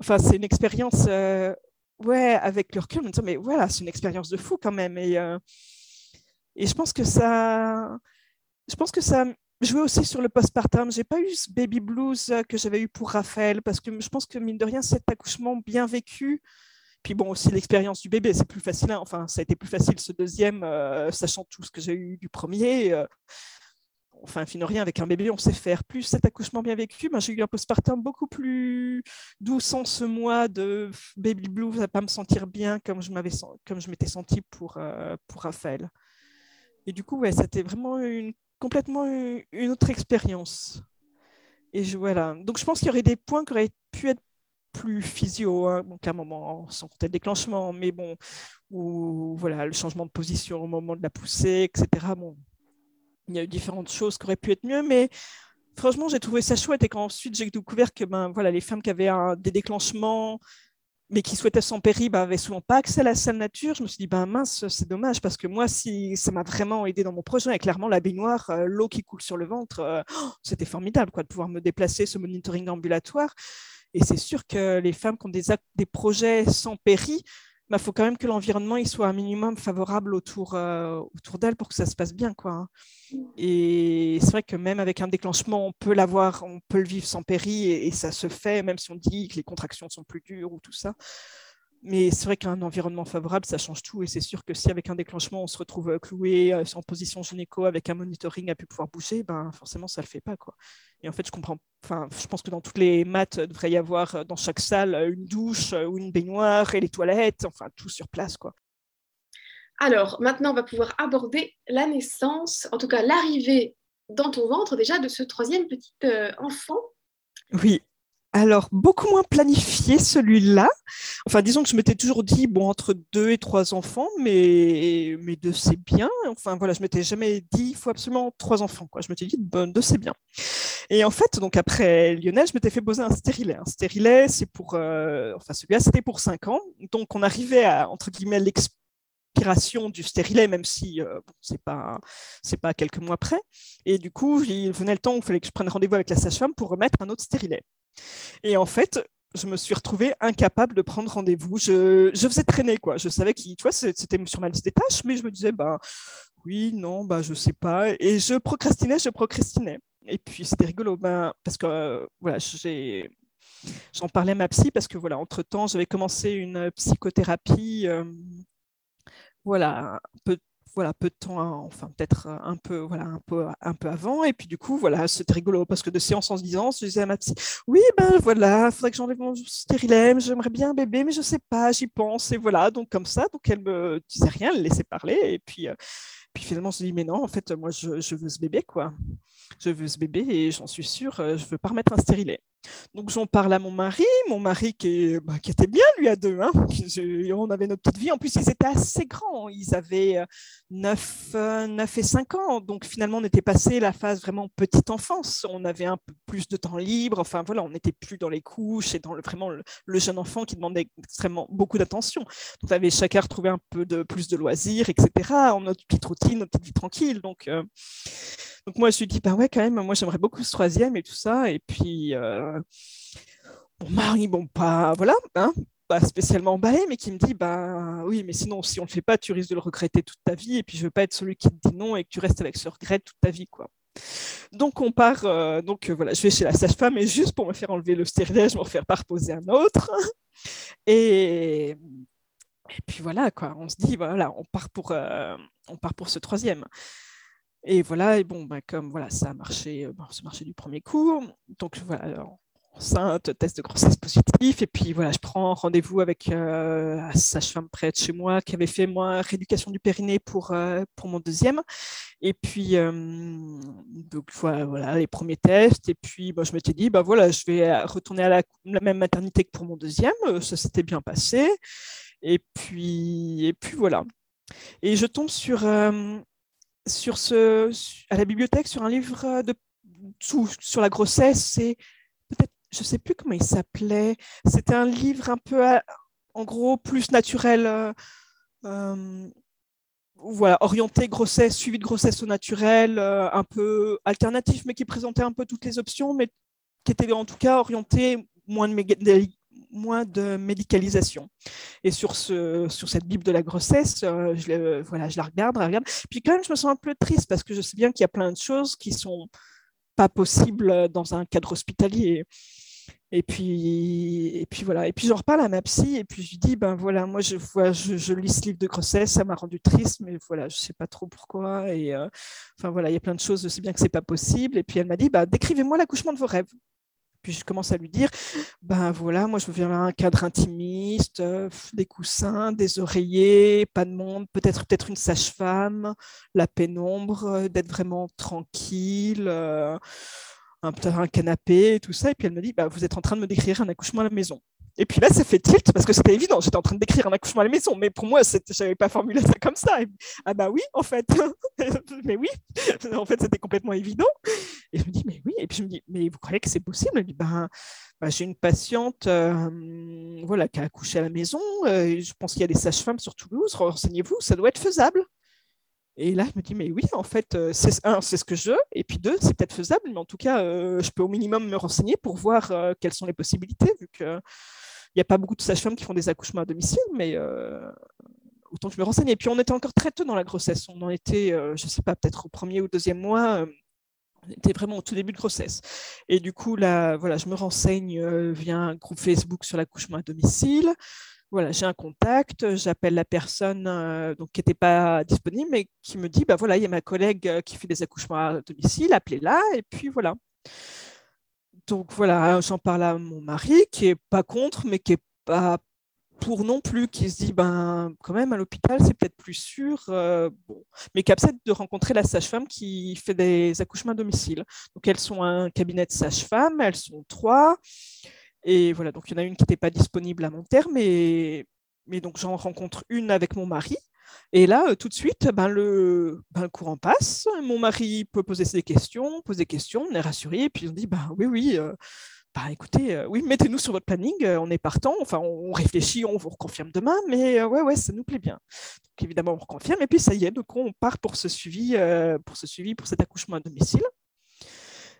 Enfin, c'est une expérience euh, ouais, avec le recul, me mais voilà, c'est une expérience de fou quand même. Et, euh, et je pense que ça, je pense que ça jouait aussi sur le postpartum. J'ai pas eu ce baby blues que j'avais eu pour Raphaël, parce que je pense que mine de rien, cet accouchement bien vécu. Puis bon, aussi l'expérience du bébé, c'est plus facile. Hein. Enfin, ça a été plus facile ce deuxième, euh, sachant tout ce que j'ai eu du premier. Euh, enfin, fin rien, avec un bébé, on sait faire. Plus cet accouchement bien vécu, ben, j'ai eu un postpartum beaucoup plus doux sans ce mois de baby blues à pas me sentir bien comme je m'avais comme je m'étais sentie pour, euh, pour Raphaël. Et du coup, ouais, c'était vraiment une, complètement une autre expérience. Et je, voilà. Donc, je pense qu'il y aurait des points qui auraient pu être plus physio, hein, donc à un moment sans compter le déclenchement, mais bon, ou voilà, le changement de position au moment de la poussée, etc. Bon, il y a eu différentes choses qui auraient pu être mieux, mais franchement, j'ai trouvé ça chouette. Et quand ensuite j'ai découvert que ben, voilà, les femmes qui avaient des déclenchements, mais qui souhaitaient sans péri, ben, avaient souvent pas accès à la salle nature, je me suis dit, ben mince, c'est dommage, parce que moi, si ça m'a vraiment aidé dans mon projet, et clairement, la baignoire, euh, l'eau qui coule sur le ventre, euh, oh, c'était formidable quoi, de pouvoir me déplacer, ce monitoring ambulatoire. Et c'est sûr que les femmes qui ont des, des projets sans péri, bah, faut quand même que l'environnement il soit un minimum favorable autour, euh, autour d'elle pour que ça se passe bien. Quoi. Hein. Et c'est vrai que même avec un déclenchement, on peut l'avoir, on peut le vivre sans péri et, ça se fait, même si on dit que les contractions sont plus dures ou tout ça. Mais c'est vrai qu'un environnement favorable, ça change tout. Et c'est sûr que si avec un déclenchement, on se retrouve euh, cloué euh, en position gynéco avec un monitoring à pu pouvoir bouger, ben forcément, ça ne le fait pas. Quoi. Et en fait, je comprends. Enfin, je pense que dans toutes les maths, il devrait y avoir euh, dans chaque salle une douche ou une baignoire et les toilettes, enfin tout sur place. Quoi. Alors, maintenant, on va pouvoir aborder la naissance, en tout cas l'arrivée dans ton ventre déjà de ce troisième petit enfant. Oui, alors, beaucoup moins planifié celui-là. Enfin, disons que je m'étais toujours dit, bon, entre deux et trois enfants, mais, mais deux, c'est bien. Enfin, voilà, je m'étais jamais dit, il faut absolument trois enfants. Quoi. Je m'étais dit, bon, deux, c'est bien. Et en fait, donc après Lionel, je m'étais fait poser un stérilet. Un stérilet, c'est pour, euh, enfin, celui-là, c'était pour cinq ans. Donc, on arrivait à, entre guillemets, l'expiration du stérilet, même si euh, bon, c'est pas c'est pas quelques mois près. Et du coup, il venait le temps où il fallait que je prenne rendez-vous avec la sage-femme pour remettre un autre stérilet. Et en fait, je me suis retrouvée incapable de prendre rendez-vous. Je, je faisais traîner, quoi. Je savais qu'il, tu vois, c'était sur ma liste des tâches, mais je me disais, bah oui, non, bah je sais pas. Et je procrastinais, je procrastinais. Et puis c'était rigolo, ben, parce que voilà, j'ai J'en parlais à ma psy parce que voilà, entre temps, j'avais commencé une psychothérapie, euh, voilà, peu, voilà, peu de temps, enfin peut-être un peu, voilà, un peu, un peu avant. Et puis du coup, voilà, c'était rigolo parce que de séance en séance, je disais à ma psy, oui, ben voilà, il faudrait que j'enlève mon stérilème, j'aimerais bien un bébé, mais je sais pas, j'y pense. Et voilà, donc comme ça, donc elle me disait rien, elle laissait parler. Et puis, euh, puis finalement, je dis, mais non, en fait, moi, je, veux ce bébé, quoi. Je veux ce bébé et j'en suis sûre, euh, je veux pas remettre un stérilet. Donc j'en parle à mon mari, mon mari qui, bah, était bien lui à deux. Hein. On avait notre petite vie. En plus, ils étaient assez grands. Ils avaient 9, euh, 9 euh, et 5 ans. Donc finalement, on était passé la phase vraiment petite enfance. On avait un peu plus de temps libre. Enfin voilà, on n'était plus dans les couches et dans le, vraiment le, jeune enfant qui demandait extrêmement beaucoup d'attention. On avait chacun retrouvé un peu de plus de loisirs, etc. En notre petite routine, notre petite vie tranquille. Donc euh, donc moi, je lui dis, bah ouais, quand même, moi, j'aimerais beaucoup ce troisième et tout ça. Et puis, euh, mari, bon, pas, voilà, hein, pas spécialement emballé, mais qui me dit, bah oui, mais sinon, si on le fait pas, tu risques de le regretter toute ta vie. Et puis, je veux pas être celui qui te dit non et que tu restes avec ce regret toute ta vie, quoi. Donc on part, euh, donc euh, voilà, je vais chez la sage-femme et juste pour me faire enlever le stérilet, je me refaire pas reposer un autre. Et, et puis voilà, quoi, on se dit, voilà, on part pour, on part pour ce troisième. Et voilà, et bon, bah, comme voilà, ça a marché, euh, ça marché du premier coup. Donc voilà, enceinte, test de grossesse positif. Et puis voilà, je prends rendez-vous avec euh, sage-femme près de chez moi qui avait fait moi rééducation du périnée pour, euh, pour mon deuxième. Et puis donc voilà, les premiers tests. Et puis bah, je m'étais dit, bah voilà, je vais retourner à la même maternité que pour mon deuxième. Ça s'était bien passé. Et puis, et puis voilà. Et je tombe sur sur ce, à la bibliothèque sur un livre de, sur la grossesse. C'est peut-être, je ne sais plus comment il s'appelait. C'était un livre un peu, en gros, plus naturel. Euh, euh, voilà, orienté grossesse, suivi de grossesse au naturel, euh, un peu alternatif, mais qui présentait un peu toutes les options, mais qui était en tout cas orienté moins de, moins de médicalisation. Et sur, ce, sur cette Bible de la grossesse, euh, je, voilà, je la regarde, regarde. Puis quand même, je me sens un peu triste parce que je sais bien qu'il y a plein de choses qui sont pas possibles dans un cadre hospitalier. Et puis, et puis voilà. Et puis j'en reparle à ma psy et puis je lui dis ben voilà, moi je vois, je, lis ce livre de grossesse, ça m'a rendu triste, mais voilà, je sais pas trop pourquoi. Et euh, enfin voilà, il y a plein de choses, je sais bien que c'est pas possible. Et puis elle m'a dit bah décrivez-moi l'accouchement de vos rêves. Puis je commence à lui dire, ben voilà, moi je veux un cadre intimiste, euh, des coussins, des oreillers, pas de monde, peut-être peut-être une sage-femme, la pénombre, euh, d'être vraiment tranquille, euh, un, un canapé, tout ça. Et puis elle me dit, bah, vous êtes en train de me décrire un accouchement à la maison. Et puis là, ça fait tilt parce que c'était évident. J'étais en train de décrire un accouchement à la maison, mais pour moi, je n'avais pas formulé ça comme ça. ah bah oui, en fait. mais oui, en fait, c'était complètement évident. Et je me dis, mais oui. Et puis je me dis, mais vous croyez que c'est possible? Elle me dit, ben, ben, j'ai une patiente euh, voilà, qui a accouché à la maison. Euh, je pense qu'il y a des sages-femmes sur Toulouse. Renseignez-vous, ça doit être faisable. Et là, je me dis, mais oui, en fait, euh, c'est un, c'est ce que je veux, et puis deux, c'est peut-être faisable, mais en tout cas, je peux au minimum me renseigner pour voir quelles sont les possibilités, vu que il n'y a pas beaucoup de sages-femmes qui font des accouchements à domicile, mais autant que je me renseigne. Et puis on était encore très tôt dans la grossesse. On en était, je ne sais pas, peut-être au premier ou deuxième mois. Était vraiment au tout début de grossesse. Et du coup, là, voilà, je me renseigne via un groupe Facebook sur l'accouchement à domicile. Voilà, j'ai un contact, j'appelle la personne donc, qui n'était pas disponible, mais qui me dit, bah voilà, il y a ma collègue qui fait des accouchements à domicile, appelez-la, et puis voilà donc voilà, j'en parle à mon mari qui est pas contre, mais qui est pas pour non plus, qui se dit ben quand même à l'hôpital c'est peut-être plus sûr, euh, bon. mais qui accepte de rencontrer la sage-femme qui fait des accouchements à domicile. Donc elles sont un cabinet de sage-femme, elles sont trois, et voilà donc il y en a une qui n'était pas disponible à mon terme, mais, mais donc j'en rencontre une avec mon mari et là, euh, tout de suite, ben, le, ben, le, courant passe. Mon mari peut poser des questions, poser des questions, on est rassuré. Et puis on dit, ben, oui, oui, euh, bah, écoutez, oui, mettez-nous sur votre planning, on est partant, enfin, on, réfléchit, on vous reconfirme demain, mais ouais, ouais, ça nous plaît bien. Évidemment, on reconfirme, et puis ça y est, donc on part pour ce suivi, pour ce suivi, pour cet accouchement à domicile.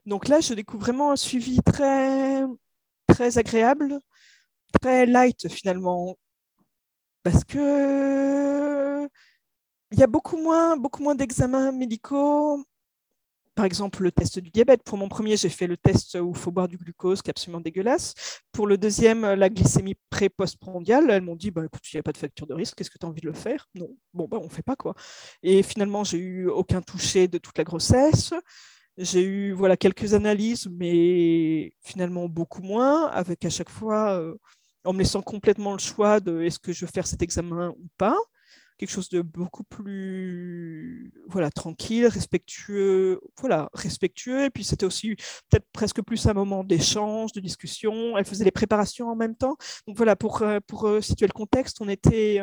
Donc là, je découvre vraiment un suivi très, très agréable, très light finalement, parce que il y a beaucoup moins, beaucoup moins d'examens médicaux. Par exemple, le test du diabète. Pour mon premier, j'ai fait le test où il faut boire du glucose, qui est absolument dégueulasse. Pour le deuxième, la glycémie pré-post-prandiale, elles m'ont dit bah, écoute, il n'y a pas de facture de risque, est-ce que tu as envie de le faire? Non. Bon, bah, on ne fait pas quoi. Et finalement, j'ai eu aucun toucher de toute la grossesse. J'ai eu voilà, quelques analyses, mais finalement beaucoup moins, avec à chaque fois, euh, en me laissant complètement le choix de est-ce que je veux faire cet examen ou pas. Quelque chose de beaucoup plus voilà, tranquille, respectueux, voilà, respectueux. Et puis c'était aussi peut-être presque plus un moment d'échange, de discussion. Elle faisait les préparations en même temps. Donc voilà, pour, euh, pour euh, situer le contexte, on était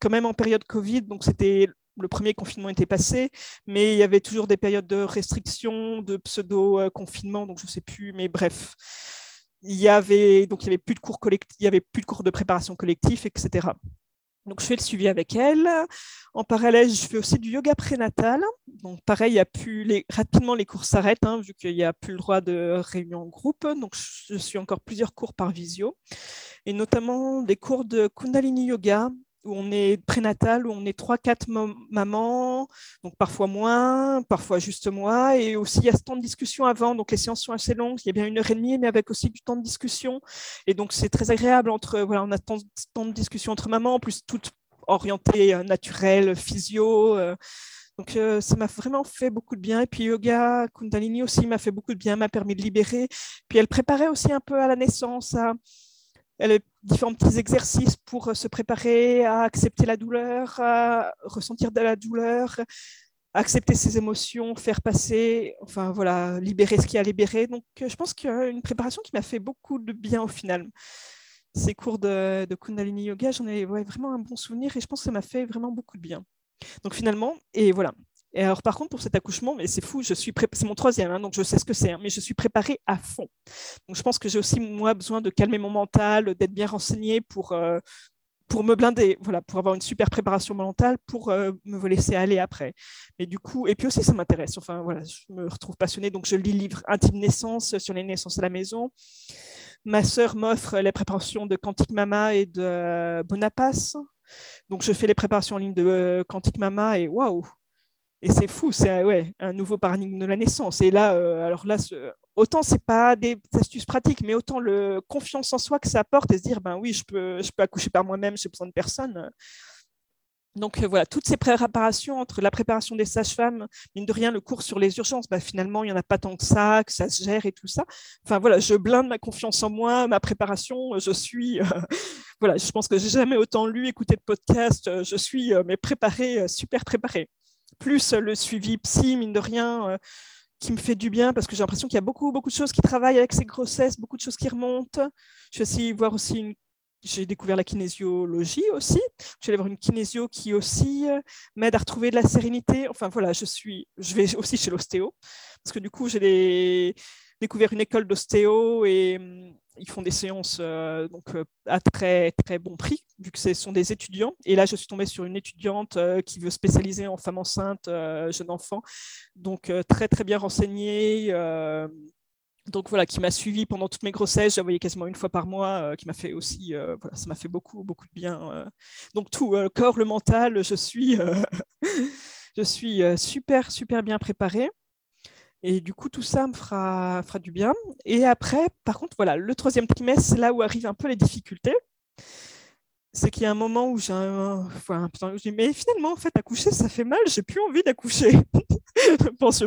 quand même en période Covid, donc c'était le premier confinement était passé, mais il y avait toujours des périodes de restriction, de pseudo-confinement, donc je ne sais plus, mais bref. Il y avait donc il y avait plus de cours collectifs, il y avait plus de cours de préparation collectif, etc. Donc je fais le suivi avec elle. En parallèle, je fais aussi du yoga prénatal. Donc pareil, il a plus rapidement les cours s'arrêtent hein, vu qu'il n'y a plus le droit de réunion en groupe. Donc je suis encore plusieurs cours par visio et notamment des cours de Kundalini Yoga on est prénatal, où on est 3-4 mamans, donc parfois moins, parfois juste moi. Et aussi, il y a ce temps de discussion avant. Donc, les séances sont assez longues. Il y a bien une heure et demie, mais avec aussi du temps de discussion. Et donc, c'est très agréable. Entre, voilà, on a tant, temps de discussion entre mamans, en plus, toutes orientées euh, naturelles, physio. Euh. donc, euh, ça m'a vraiment fait beaucoup de bien. Et puis, yoga, Kundalini aussi m'a fait beaucoup de bien, m'a permis de libérer. Puis, elle préparait aussi un peu à la naissance, elle a différents petits exercices pour euh, se préparer à accepter la douleur, à ressentir de la douleur, accepter ses émotions, faire passer, enfin voilà, libérer ce qui a libéré. Donc euh, je pense qu'il y a une préparation qui m'a fait beaucoup de bien au final. Ces cours de, Kundalini Yoga, j'en ai vraiment un bon souvenir et je pense que ça m'a fait vraiment beaucoup de bien. Donc finalement, et voilà, alors, par contre, pour cet accouchement, mais c'est fou, je suis c'est mon troisième, hein, donc je sais ce que c'est, hein, mais je suis préparée à fond. Donc, je pense que j'ai aussi, moi, besoin de calmer mon mental, d'être bien renseignée pour, euh, pour me blinder, voilà, pour avoir une super préparation mentale, pour euh, me laisser aller après. Mais du coup, et puis aussi, ça m'intéresse. Enfin, voilà, je me retrouve passionnée, donc je lis livre Intime Naissance sur les naissances à la maison. Ma sœur m'offre les préparations de Quantique Mama et de euh, Bonapace. Donc, je fais les préparations en ligne de Quantique Mama et waouh, et c'est fou, c'est ouais, un nouveau paradigme de la naissance. Et là, euh, alors là, ce, autant c'est pas des astuces pratiques, mais autant le confiance en soi que ça apporte et se dire, ben oui, je peux, je peux accoucher par moi-même, j'ai besoin de personne. Donc euh, voilà, toutes ces préparations entre la préparation des sages-femmes, mine de rien, le cours sur les urgences, bah, finalement, il n'y en a pas tant que ça, que ça se gère et tout ça. Enfin voilà, je blinde ma confiance en moi, ma préparation, je suis, voilà, je pense que j'ai jamais autant lu, écouté de podcast, je suis mais préparée, super préparée plus le suivi psy, mine de rien, euh, qui me fait du bien parce que j'ai l'impression qu'il y a beaucoup, beaucoup de choses qui travaillent avec ces grossesses, beaucoup de choses qui remontent. Je vais aussi voir aussi une j'ai découvert la kinésiologie aussi. Aller voir une kinésio qui aussi euh, m'aide à retrouver de la sérénité. Enfin voilà, je suis, je vais aussi chez l'ostéo parce que du coup j'ai des découvert une école d'ostéo et hum, ils font des séances euh, donc, euh, à très, très bon prix, vu que ce sont des étudiants. Et là, je suis tombée sur une étudiante euh, qui veut spécialiser en femme enceinte, jeune enfant, donc très, très bien renseignée. donc voilà, qui m'a suivi pendant toutes mes grossesses, j'ai envoyé quasiment une fois par mois, qui m'a fait aussi, voilà, ça m'a fait beaucoup, beaucoup de bien. donc tout, le corps, le mental, je suis, je suis super, super bien préparée. Et du coup, tout ça me fera, fera du bien. Et après, par contre, voilà, le troisième trimestre, c'est là où arrivent un peu les difficultés. C'est qu'il y a un moment où j'ai un, enfin, je dis, mais finalement, en fait, accoucher, ça fait mal, j'ai plus envie d'accoucher. je pense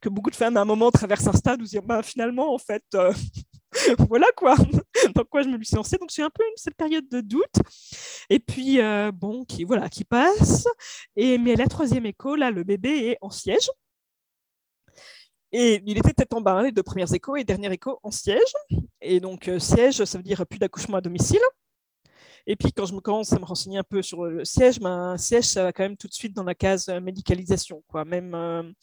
que beaucoup de femmes, à un moment, traversent un stade où disent, bah, finalement, en fait, euh, voilà quoi, dans quoi je me suis lancée. Donc, j'ai un peu cette période de doute. Et puis, euh, bon, qui, voilà, qui passe. Et, mais la troisième écho, là, le bébé est en siège. Et il était tête en bas, les deux premières échos et dernier écho en siège. Et donc, euh, siège, ça veut dire plus d'accouchement à domicile. Et puis, quand je me commence à me renseigner un peu sur le siège, ben, siège, ça va quand même tout de suite dans la case médicalisation. Quoi. Même,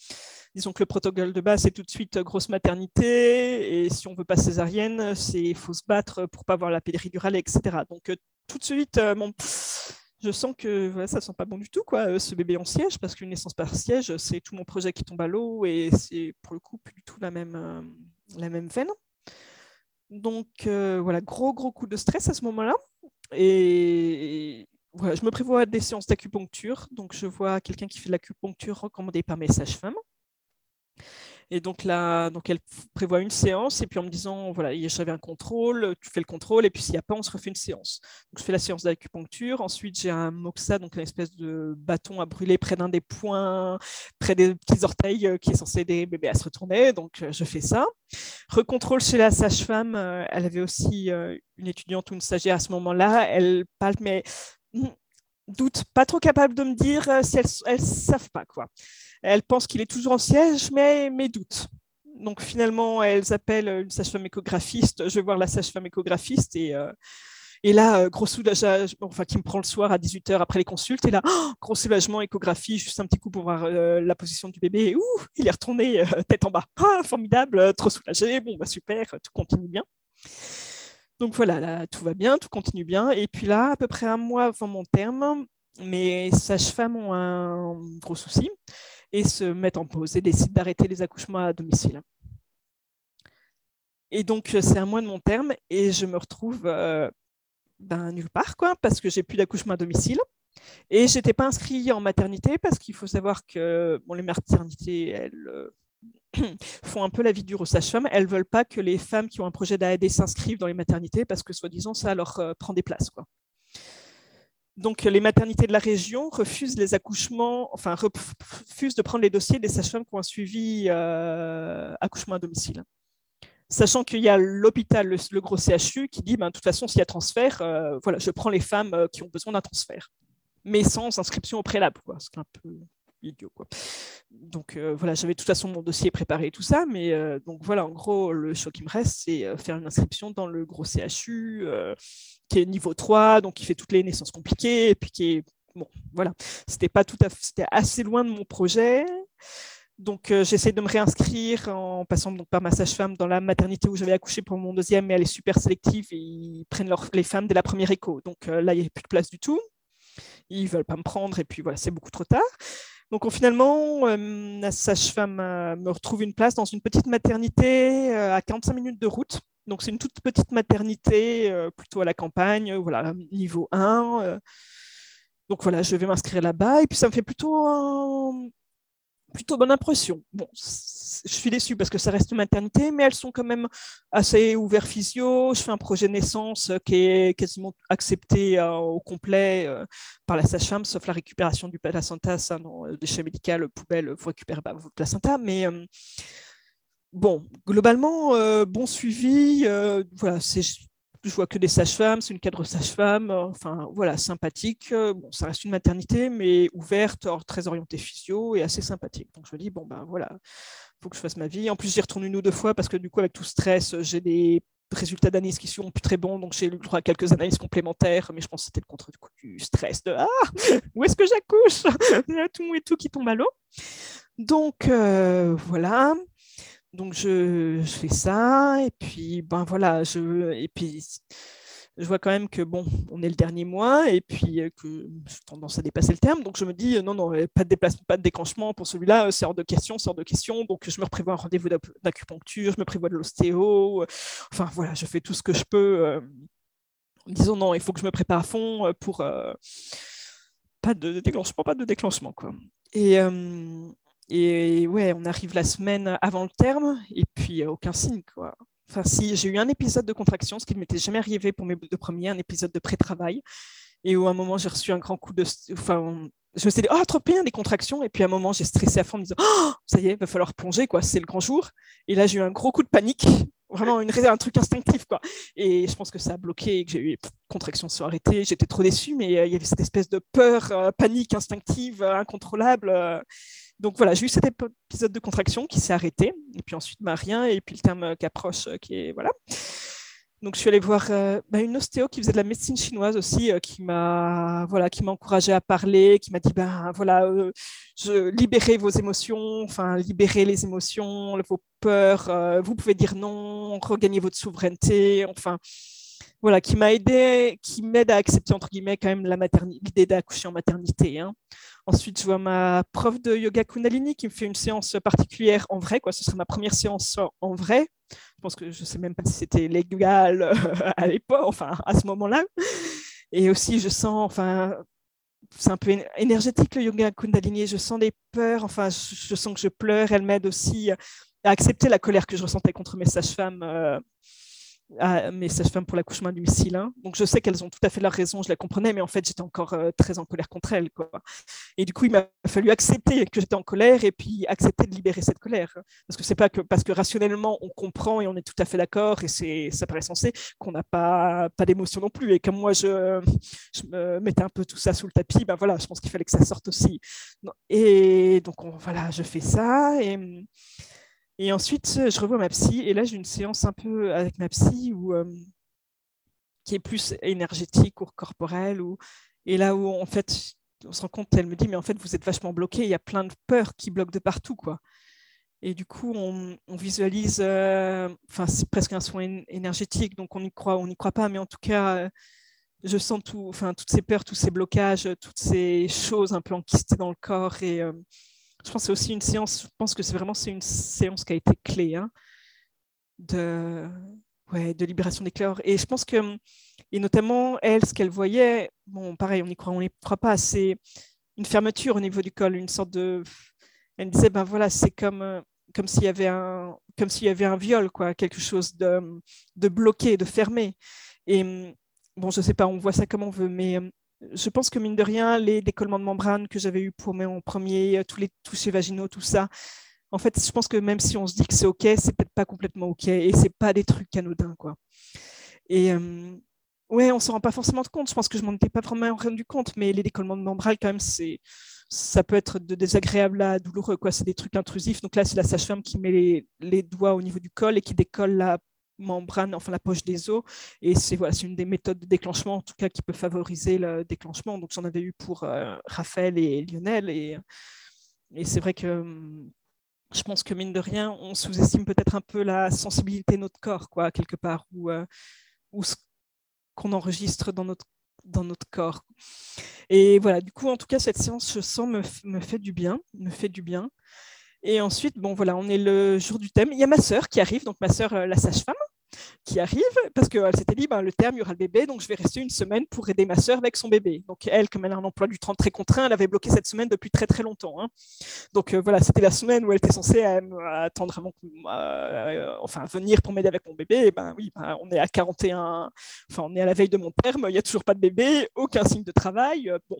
disons que le protocole de base, c'est tout de suite grosse maternité. Et si on veut pas césarienne, il faut se battre pour pas avoir la péridurale, etc. Donc, tout de suite, bon, je sens que voilà, ça sent pas bon du tout, quoi, euh, ce bébé en siège, parce qu'une naissance par siège, c'est tout mon projet qui tombe à l'eau et c'est pour le coup plus du tout la même, euh, la même veine. Donc euh, voilà, gros gros coup de stress à ce moment-là. Et, voilà, je me prévois des séances d'acupuncture. Donc je vois quelqu'un qui fait de l'acupuncture recommandée par mes sages-femmes. Et donc là, donc elle prévoit une séance et puis en me disant voilà, j'avais un contrôle, tu fais le contrôle et puis s'il n'y a pas, on se refait une séance. Donc je fais la séance d'acupuncture. Ensuite, j'ai un moxa, donc une espèce de bâton à brûler près d'un des points, près des petits orteils euh, qui est censé aider bébé à se retourner. Donc euh, je fais ça. Recontrôle chez la sage-femme. Euh, elle avait aussi une étudiante ou une stagiaire à ce moment-là. Elle parle, mais hmm, doute, pas trop capable de me dire si elles ne savent pas quoi. Elle pense qu'il est toujours en siège, mais, mais doute. Donc finalement, elles appellent une sage-femme échographiste. Je vais voir la sage-femme échographiste et, euh, et là, euh, gros soulagement, enfin qui me prend le soir à 18h après les consultes. Et là, oh, gros soulagement, échographie, juste un petit coup pour voir euh, la position du bébé. Et, ouh, il est retourné tête en bas. Ah, formidable, trop soulagé. Bon, bah super, tout continue bien. Donc voilà, là, tout va bien, tout continue bien. Et puis là, à peu près un mois avant mon terme, mes sages-femmes ont un gros souci et se mettent en pause et décident d'arrêter les accouchements à domicile. Et donc, c'est un mois de mon terme et je me retrouve euh, ben, nulle part, quoi, parce que j'ai plus d'accouchement à domicile. Et je n'étais pas inscrite en maternité parce qu'il faut savoir que bon, les maternités, elles euh, font un peu la vie dure aux sages-femmes. Elles ne veulent pas que les femmes qui ont un projet d'AED s'inscrivent dans les maternités parce que, soi-disant, ça leur euh, prend des places. Donc, les maternités de la région refusent les accouchements, enfin, refusent de prendre les dossiers des sages-femmes qui ont un suivi euh, accouchement à domicile. Sachant qu'il y a l'hôpital, le, gros CHU, qui dit, ben, de toute façon, s'il y a transfert, euh, voilà, je prends les femmes euh, qui ont besoin d'un transfert, mais sans inscription au préalable, quoi, peu idiot. Quoi. Donc voilà, j'avais de toute façon mon dossier préparé et tout ça, mais donc voilà, en gros, le choix qui me reste, c'est faire une inscription dans le gros CHU, qui est niveau 3, donc qui fait toutes les naissances compliquées, et puis qui est. Bon, voilà. C'était pas tout à C'était assez loin de mon projet. Donc, euh, j'essaie de me réinscrire en passant donc, par ma sage-femme dans la maternité où j'avais accouché pour mon deuxième, mais elle est super sélective et ils prennent les femmes dès la première écho. Donc là, il n'y a plus de place du tout. Ils ne veulent pas me prendre et puis voilà, c'est beaucoup trop tard. Donc finalement, euh, la sage-femme euh, me retrouve une place dans une petite maternité à 45 minutes de route donc c'est une toute petite maternité, euh, plutôt à la campagne, voilà, niveau 1. Euh. donc voilà, je vais m'inscrire là-bas et puis ça me fait plutôt plutôt bonne impression. Bon, je suis déçue parce que ça reste une maternité, mais elles sont quand même assez ouvertes physio. Je fais un projet naissance qui est quasiment accepté euh, au complet par la sage-femme, sauf la récupération du placenta, ça, non, déchet médical, poubelle, vous récupérez pas votre placenta, mais bon, globalement, euh, bon suivi. Euh, voilà, c'est, je vois que des sages-femmes, c'est une cadre sage-femme. enfin, voilà, sympathique. bon, ça reste une maternité, mais ouverte, très orientée physio et assez sympathique. Donc je me dis, bon, ben voilà, faut que je fasse ma vie. En plus, j'y retourne une ou deux fois parce que du coup, avec tout stress, j'ai des résultats d'analyse qui sont plus très bons, donc j'ai eu le droit à quelques analyses complémentaires, mais je pense que c'était le contre du stress de Ah, où est-ce que j'accouche? Il y a tout et tout qui tombe à l'eau. Donc euh, voilà. Donc je, fais ça et puis ben voilà, je et puis je vois quand même que bon, on est le dernier mois et puis euh, que j'ai tendance à dépasser le terme. Donc je me dis non non, pas de déplacement, pas de déclenchement pour celui-là, euh, c'est hors de question, c'est hors de question. Donc je me prévois un rendez-vous d'acupuncture, je me prévois de l'ostéo. Euh, enfin voilà, je fais tout ce que je peux en disant non, il faut que je me prépare à fond pour pas de déclenchement, pas de déclenchement quoi. Et et ouais, on arrive la semaine avant le terme, et puis aucun signe, quoi. Enfin, si, j'ai eu un épisode de contraction, ce qui ne m'était jamais arrivé pour mes deux premiers, un épisode de pré-travail, et où à un moment, j'ai reçu un grand coup de... Enfin, je me suis dit, oh, trop bien, des contractions, et puis à un moment, j'ai stressé à fond en me disant, oh, ça y est, il va falloir plonger, quoi, c'est le grand jour. Et là, j'ai eu un gros coup de panique, vraiment une, un truc instinctif, quoi. Et je pense que ça a bloqué, et que j'ai eu contractions sont arrêtées, j'étais trop déçue, mais euh, il y avait cette espèce de peur, euh, panique instinctive, euh, incontrôlable. Donc voilà, j'ai eu cet épisode de contraction qui s'est arrêté, et puis ensuite, bah, rien, et puis le terme qui approche, qui est voilà. Donc, je suis allée voir euh, bah, une ostéo qui faisait de la médecine chinoise aussi, euh, qui m'a voilà, qui m'a encouragée à parler, qui m'a dit ben voilà, euh, libérez vos émotions, enfin libérez les émotions, vos peurs. vous pouvez dire non, regagner votre souveraineté, enfin voilà, qui m'a aidé, qui m'aide à accepter entre guillemets quand même la maternité, l'idée d'accoucher en maternité. Hein. Ensuite, je vois ma prof de yoga Kundalini qui me fait une séance particulière en vrai, quoi. Ce serait ma première séance en vrai. Je pense que je sais même pas si c'était légal euh, à l'époque, enfin à ce moment-là. Et aussi, je sens, enfin, c'est un peu énergétique le yoga Kundalini. Je sens des peurs, enfin, je, sens que je pleure. Elle m'aide aussi à accepter la colère que je ressentais contre mes sages-femmes. Euh, à mes sages-femmes pour l'accouchement du Hein. Donc je sais qu'elles ont tout à fait leur raison, je la comprenais, mais en fait j'étais encore euh, très en colère contre elles. Quoi. Et du coup, il m'a fallu accepter que j'étais en colère et puis accepter de libérer cette colère. Parce que c'est pas que parce que rationnellement on comprend et on est tout à fait d'accord et ça paraît sensé qu'on n'a pas pas d'émotion non plus. Et comme moi je, je me mettais un peu tout ça sous le tapis, ben voilà, je pense qu'il fallait que ça sorte aussi. Et donc voilà, je fais ça et ensuite, je revois ma psy, et là, j'ai une séance un peu avec ma psy euh, qui est plus énergétique ou corporelle. Et là où, en fait, on se rend compte, elle me dit, mais en fait, vous êtes vachement bloqué, il y a plein de peurs qui bloquent de partout. quoi. Et du coup, on, visualise, euh, enfin, c'est presque un soin énergétique, donc on y croit, on n'y croit pas, mais en tout cas, je sens tout, toutes ces peurs, tous ces blocages, toutes ces choses un peu enquistées dans le corps. Et, euh, je pense que c'est aussi une séance, vraiment c'est une séance qui a été clé hein, de, libération des cœurs. Et je pense que, et notamment elle, ce qu'elle voyait, bon, pareil, on n'y croit, on n'y croit pas, c'est une fermeture au niveau du col, une sorte de. Elle disait, ben voilà, c'est comme, comme s'il y avait un, comme s'il y avait un viol, quoi, quelque chose de, de bloqué, de fermé. Et bon, je sais pas, on voit ça comme on veut, mais je pense que mine de rien, les décollements de membrane que j'avais eu pour mon premier, euh, tous les touchés vaginaux, tout ça, en fait, je pense que même si on se dit que c'est OK, c'est peut-être pas complètement OK et c'est pas des trucs anodins, quoi. Et euh, ouais, on s'en rend pas forcément compte. Je pense que je m'en étais pas vraiment rendu compte, mais les décollements de membrane, quand même, c'est ça peut être de désagréable à douloureux, quoi. C'est des trucs intrusifs. Donc là, c'est la sage-femme qui met les, les, doigts au niveau du col et qui décolle la membrane, enfin la poche des os. Et c'est voilà, une des méthodes de déclenchement, en tout cas, qui peut favoriser le déclenchement. Donc j'en avais eu pour euh, Raphaël et Lionel. Et, et c'est vrai que hum, je pense que mine de rien, on sous-estime peut-être un peu la sensibilité de notre corps, quoi, quelque part, ou, euh, ou ce qu'on enregistre dans notre dans notre corps. Et voilà, du coup, en tout cas, cette séance, je sens, me, me fait du bien, me fait du bien. Et ensuite, bon, voilà, on est le jour du thème. Il y a ma sœur qui arrive, donc ma sœur, euh, la sage-femme, qui arrive parce qu'elle s'était dit ben, le terme, il y aura le bébé, donc je vais rester une semaine pour aider ma sœur avec son bébé. Donc elle, comme elle a un emploi du temps très contraint, elle avait bloqué cette semaine depuis très très longtemps. Hein. Donc euh, voilà, c'était la semaine où elle était censée euh, attendre avant, euh, enfin venir pour m'aider avec mon bébé. Ben oui, ben, on est à 41, enfin on est à la veille de mon terme, il n'y a toujours pas de bébé, aucun signe de travail. bon,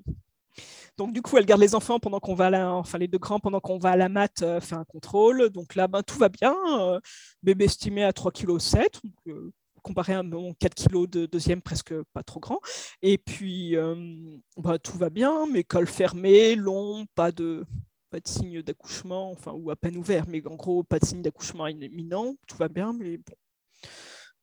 donc du coup, elle garde les enfants pendant qu'on va à la, enfin les pendant qu'on va à la mat euh, faire un contrôle. Donc là, ben, tout va bien. Euh, bébé estimé à 3,7 kg, euh, comparé à mon 4 kg de deuxième, presque pas trop grand. Et puis, ben, tout va bien, mais col fermé, long, pas de, pas de signe d'accouchement, enfin, ou à peine ouvert, mais en gros, pas de signe d'accouchement imminent, tout va bien, mais bon.